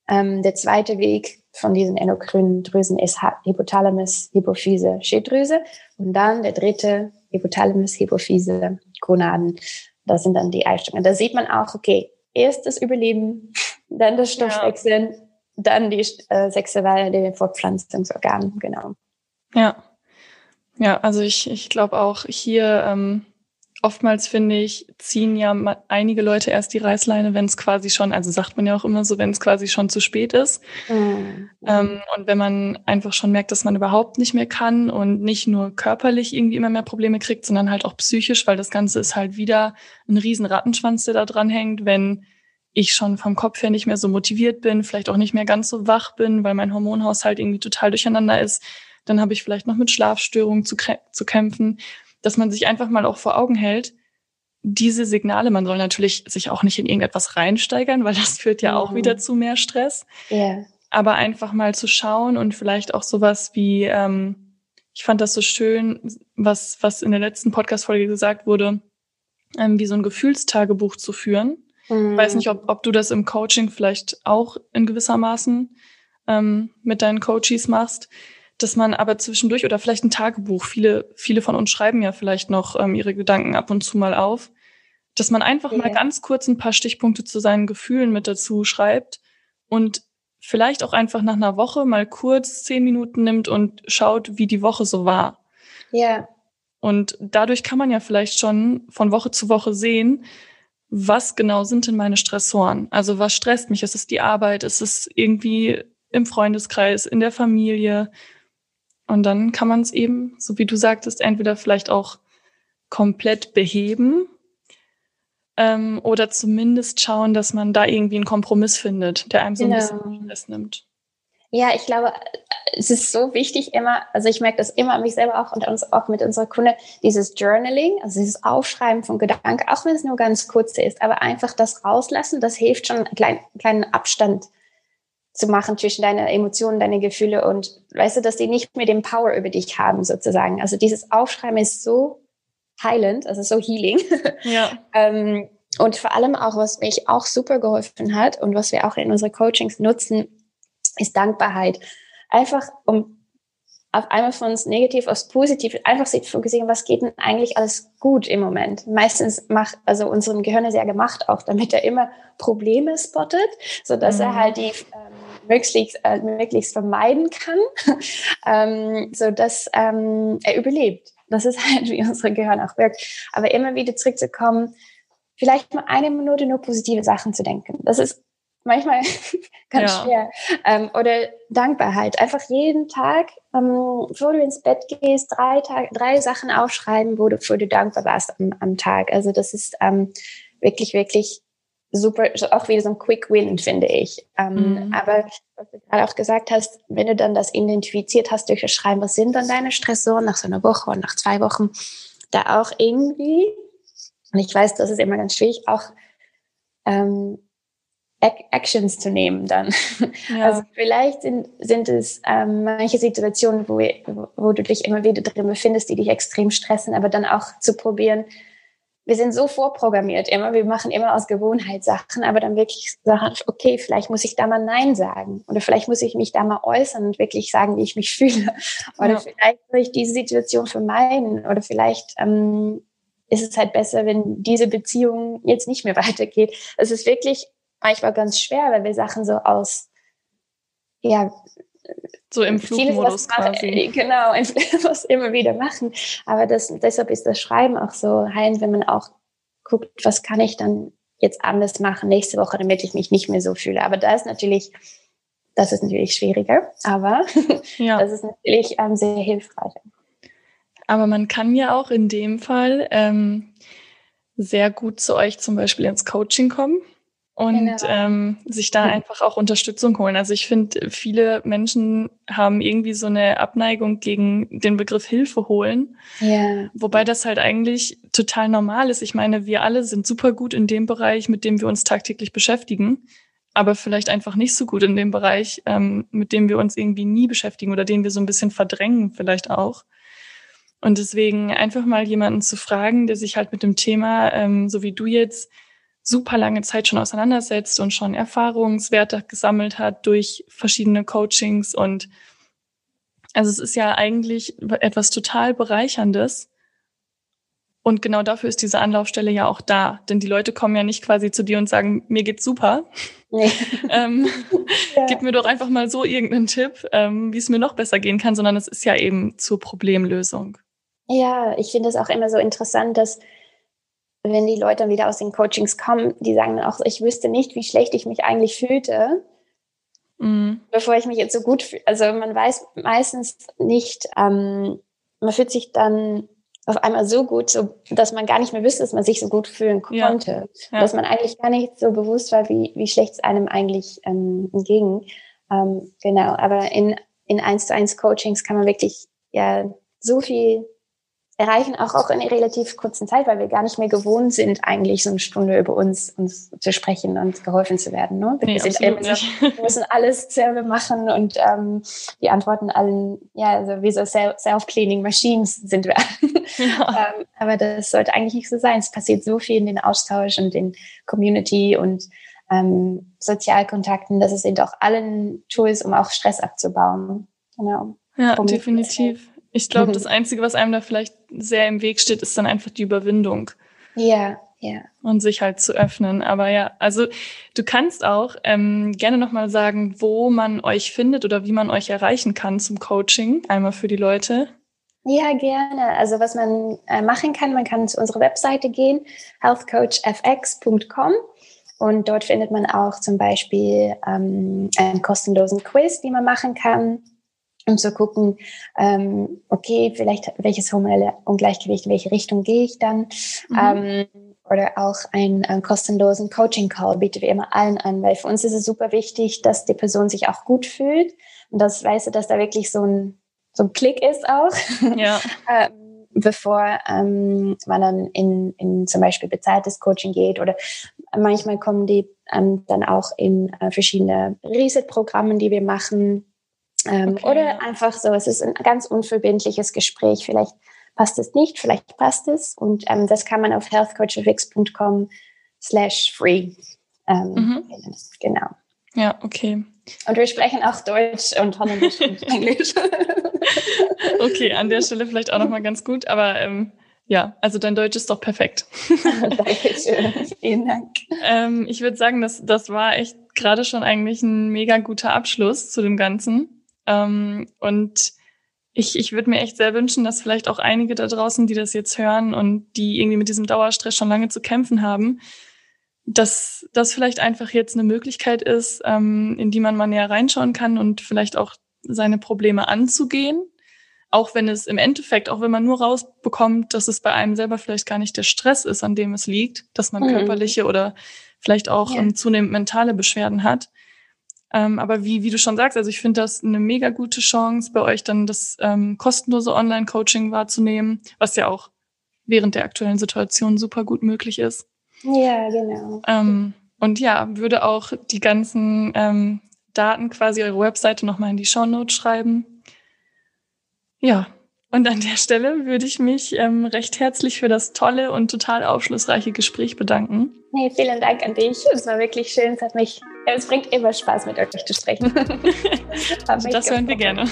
ähm, der zweite Weg von diesen endokrinen Drüsen ist Hypothalamus, Hypophyse, Schilddrüse. Und dann der dritte Hypothalamus, Hypophyse, Gonaden. Das sind dann die Eistöcke. Da sieht man auch, okay, erst das Überleben, *laughs* dann das Stoffwechseln, ja dann die äh, sexuelle Fortpflanzungsorgan, genau. Ja. Ja, also ich, ich glaube auch hier, ähm, oftmals finde ich, ziehen ja einige Leute erst die Reißleine, wenn es quasi schon, also sagt man ja auch immer so, wenn es quasi schon zu spät ist. Mhm. Ähm, und wenn man einfach schon merkt, dass man überhaupt nicht mehr kann und nicht nur körperlich irgendwie immer mehr Probleme kriegt, sondern halt auch psychisch, weil das Ganze ist halt wieder ein riesen Rattenschwanz, der da dran hängt, wenn ich schon vom Kopf her nicht mehr so motiviert bin, vielleicht auch nicht mehr ganz so wach bin, weil mein Hormonhaushalt irgendwie total durcheinander ist. Dann habe ich vielleicht noch mit Schlafstörungen zu, zu kämpfen, dass man sich einfach mal auch vor Augen hält, diese Signale, man soll natürlich sich auch nicht in irgendetwas reinsteigern, weil das führt ja mhm. auch wieder zu mehr Stress. Yeah. Aber einfach mal zu schauen und vielleicht auch sowas wie, ähm, ich fand das so schön, was, was in der letzten Podcast-Folge gesagt wurde, ähm, wie so ein Gefühlstagebuch zu führen Mhm. Weiß nicht, ob, ob du das im Coaching vielleicht auch in gewisser Maßen ähm, mit deinen Coaches machst, dass man aber zwischendurch oder vielleicht ein Tagebuch, viele, viele von uns schreiben ja vielleicht noch ähm, ihre Gedanken ab und zu mal auf, dass man einfach ja. mal ganz kurz ein paar Stichpunkte zu seinen Gefühlen mit dazu schreibt und vielleicht auch einfach nach einer Woche mal kurz zehn Minuten nimmt und schaut, wie die Woche so war. Ja. Und dadurch kann man ja vielleicht schon von Woche zu Woche sehen, was genau sind denn meine Stressoren? Also was stresst mich? Ist es die Arbeit? Ist es irgendwie im Freundeskreis, in der Familie? Und dann kann man es eben, so wie du sagtest, entweder vielleicht auch komplett beheben ähm, oder zumindest schauen, dass man da irgendwie einen Kompromiss findet, der einem so genau. ein bisschen Stress nimmt. Ja, ich glaube, es ist so wichtig immer, also ich merke das immer an mich selber auch und uns auch mit unserer Kunde, dieses Journaling, also dieses Aufschreiben von Gedanken, auch wenn es nur ganz kurz ist, aber einfach das rauslassen, das hilft schon, einen kleinen, kleinen Abstand zu machen zwischen deinen Emotionen, deine Gefühle und weißt du, dass die nicht mehr den Power über dich haben sozusagen. Also dieses Aufschreiben ist so heilend, also so healing. *laughs* Ja. *laughs* ähm, und vor allem auch, was mich auch super geholfen hat und was wir auch in unsere Coachings nutzen, ist Dankbarheit. Einfach um auf einmal von uns negativ aufs Positiv einfach sich fokussieren, was geht denn eigentlich alles gut im Moment. Meistens macht, also unserem Gehirn ja gemacht auch, damit er immer Probleme spottet, so dass mhm. er halt die ähm, möglichst, äh, möglichst vermeiden kann, *laughs* ähm, so dass ähm, er überlebt. Das ist halt, wie unser Gehirn auch wirkt. Aber immer wieder zurückzukommen, vielleicht mal eine Minute nur positive Sachen zu denken. Das ist manchmal *laughs* ganz ja. schwer. Ähm, oder Dankbarkeit. Einfach jeden Tag, ähm, bevor du ins Bett gehst, drei, Tag, drei Sachen aufschreiben, wo du, wo du dankbar warst am, am Tag. Also das ist ähm, wirklich, wirklich super, auch wieder so ein Quick Win, finde ich. Ähm, mhm. Aber was du gerade auch gesagt hast, wenn du dann das identifiziert hast durch das Schreiben, was sind dann deine Stressoren nach so einer Woche und nach zwei Wochen, da auch irgendwie, und ich weiß, das ist immer ganz schwierig, auch ähm, Actions zu nehmen dann. Ja. Also vielleicht sind, sind es ähm, manche Situationen, wo, wo du dich immer wieder drin befindest, die dich extrem stressen, aber dann auch zu probieren, wir sind so vorprogrammiert immer, wir machen immer aus Gewohnheit Sachen, aber dann wirklich sagen, okay, vielleicht muss ich da mal Nein sagen oder vielleicht muss ich mich da mal äußern und wirklich sagen, wie ich mich *laughs* fühle oder ja. vielleicht soll ich diese Situation vermeiden oder vielleicht ähm, ist es halt besser, wenn diese Beziehung jetzt nicht mehr *laughs* weitergeht. Es ist wirklich manchmal ganz schwer, weil wir Sachen so aus, ja, so im Flugmodus quasi. Äh, genau, was *laughs* immer wieder machen. Aber das, deshalb ist das Schreiben auch so heilend, wenn man auch guckt, was kann ich dann jetzt anders machen nächste Woche, damit ich mich nicht mehr so fühle. Aber da ist natürlich, das ist natürlich schwieriger, aber *laughs* ja. das ist natürlich ähm, sehr hilfreich. Aber man kann ja auch in dem Fall ähm, sehr gut zu euch zum Beispiel ins Coaching kommen und genau. ähm, sich da einfach auch Unterstützung holen. Also ich finde, viele Menschen haben irgendwie so eine Abneigung gegen den Begriff Hilfe holen, ja. wobei das halt eigentlich total normal ist. Ich meine, wir alle sind super gut in dem Bereich, mit dem wir uns tagtäglich beschäftigen, aber vielleicht einfach nicht so gut in dem Bereich, ähm, mit dem wir uns irgendwie nie beschäftigen oder den wir so ein bisschen verdrängen vielleicht auch. Und deswegen einfach mal jemanden zu fragen, der sich halt mit dem Thema, ähm, so wie du jetzt, super lange Zeit schon auseinandersetzt und schon Erfahrungswerte gesammelt hat durch verschiedene Coachings und also es ist ja eigentlich etwas total bereicherndes. Und genau dafür ist diese Anlaufstelle ja auch da. Denn die Leute kommen ja nicht quasi zu dir und sagen, mir geht's super. Nee. *laughs* ähm, ja. Gib mir doch einfach mal so irgendeinen Tipp, ähm, wie es mir noch besser gehen kann, sondern es ist ja eben zur Problemlösung. Ja, ich finde es auch immer so interessant, dass wenn die Leute dann wieder aus den Coachings kommen, die sagen dann auch, ich wüsste nicht, wie schlecht ich mich eigentlich fühlte, mhm. bevor ich mich jetzt so gut fühle. Also man weiß meistens nicht, ähm, man fühlt sich dann auf einmal so gut, so, dass man gar nicht mehr wüsste, dass man sich so gut fühlen konnte. Ja. Ja. Dass man eigentlich gar nicht so bewusst war, wie, wie schlecht es einem eigentlich ähm, ging. Ähm, genau, aber in, in 1 zu 1 Coachings kann man wirklich ja so viel erreichen, auch, auch in einer relativ kurzen Zeit, weil wir gar nicht mehr gewohnt sind, eigentlich so eine Stunde über uns, uns zu sprechen und geholfen zu werden. Ne? Wir, nee, sind immer so, wir müssen alles selber machen und ähm, die Antworten allen, ja, also wie so Self-Cleaning Machines sind wir. Ja. *laughs* ähm, aber das sollte eigentlich nicht so sein. Es passiert so viel in den Austausch und in Community und ähm, Sozialkontakten. Das sind auch allen Tools, um auch Stress abzubauen. Genau. Ja, definitiv. Ich glaube, mhm. das Einzige, was einem da vielleicht sehr im Weg steht, ist dann einfach die Überwindung. Ja, Ja. Und sich halt zu öffnen. Aber ja, also du kannst auch ähm, gerne nochmal sagen, wo man euch findet oder wie man euch erreichen kann zum Coaching, einmal für die Leute. Ja, gerne. Also was man äh, machen kann, man kann zu unserer Webseite gehen, healthcoachfx.com und dort findet man auch zum Beispiel ähm, einen kostenlosen Quiz, den man machen kann, um zu gucken, ähm, okay, vielleicht welches hormonelle Ungleichgewicht, in welche Richtung gehe ich dann. Mhm. Ähm, oder auch einen, einen kostenlosen Coaching-Call bieten wir immer allen an, weil für uns ist es super wichtig, dass die Person sich auch gut fühlt und das weißt du, dass da wirklich so ein, so ein Klick ist auch. Ja. *laughs* Ähm, bevor ähm, man dann in, in zum Beispiel bezahltes Coaching geht oder manchmal kommen die ähm, dann auch in äh, verschiedene Reset-Programmen, die wir machen. Ähm, okay, oder ja. einfach so, es ist ein ganz unverbindliches Gespräch. Vielleicht passt es nicht, vielleicht passt es. Und ähm, das kann man auf healthcoachfix.com slash free ähm, mhm. Genau. Ja, okay. Und wir sprechen auch Deutsch und Holländisch und *laughs* Englisch. okay, an der Stelle vielleicht auch nochmal ganz gut, aber ähm, ja, also dein Deutsch ist doch perfekt. *laughs* Dankeschön. Vielen Dank. Ähm, ich würde sagen, das, das war echt gerade schon eigentlich ein mega guter Abschluss zu dem Ganzen. Ähm, und ich, ich würde mir echt sehr wünschen, dass vielleicht auch einige da draußen, die das jetzt hören und die irgendwie mit diesem Dauerstress schon lange zu kämpfen haben, dass das vielleicht einfach jetzt eine Möglichkeit ist, ähm, in die man mal näher reinschauen kann und vielleicht auch seine Probleme anzugehen. Auch wenn es im Endeffekt, auch wenn man nur rausbekommt, dass es bei einem selber vielleicht gar nicht der Stress ist, an dem es liegt, dass man mhm. körperliche oder vielleicht auch ja. um, zunehmend mentale Beschwerden hat, ähm, aber wie, wie du schon sagst, also ich finde das eine mega gute Chance, bei euch dann das ähm, kostenlose Online-Coaching wahrzunehmen, was ja auch während der aktuellen Situation super gut möglich ist. Ja, genau. Ähm, und ja, würde auch die ganzen ähm, Daten quasi eure Webseite nochmal in die Show Notes schreiben. Ja, und an der Stelle würde ich mich ähm, recht herzlich für das tolle und total aufschlussreiche Gespräch bedanken. Nee, vielen Dank an dich. Es war wirklich schön. Es hat mich, es bringt immer Spaß, mit euch zu sprechen. *laughs* also das hören wir gerne.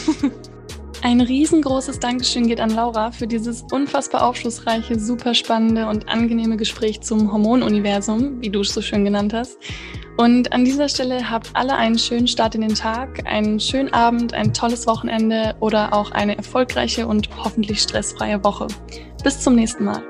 Ein riesengroßes Dankeschön geht an Laura für dieses unfassbar aufschlussreiche, super spannende und angenehme Gespräch zum Hormonuniversum, wie du es so schön genannt hast. Und an dieser Stelle habt alle einen schönen Start in den Tag, einen schönen Abend, ein tolles Wochenende oder auch eine erfolgreiche und hoffentlich stressfreie Woche. Bis zum nächsten Mal.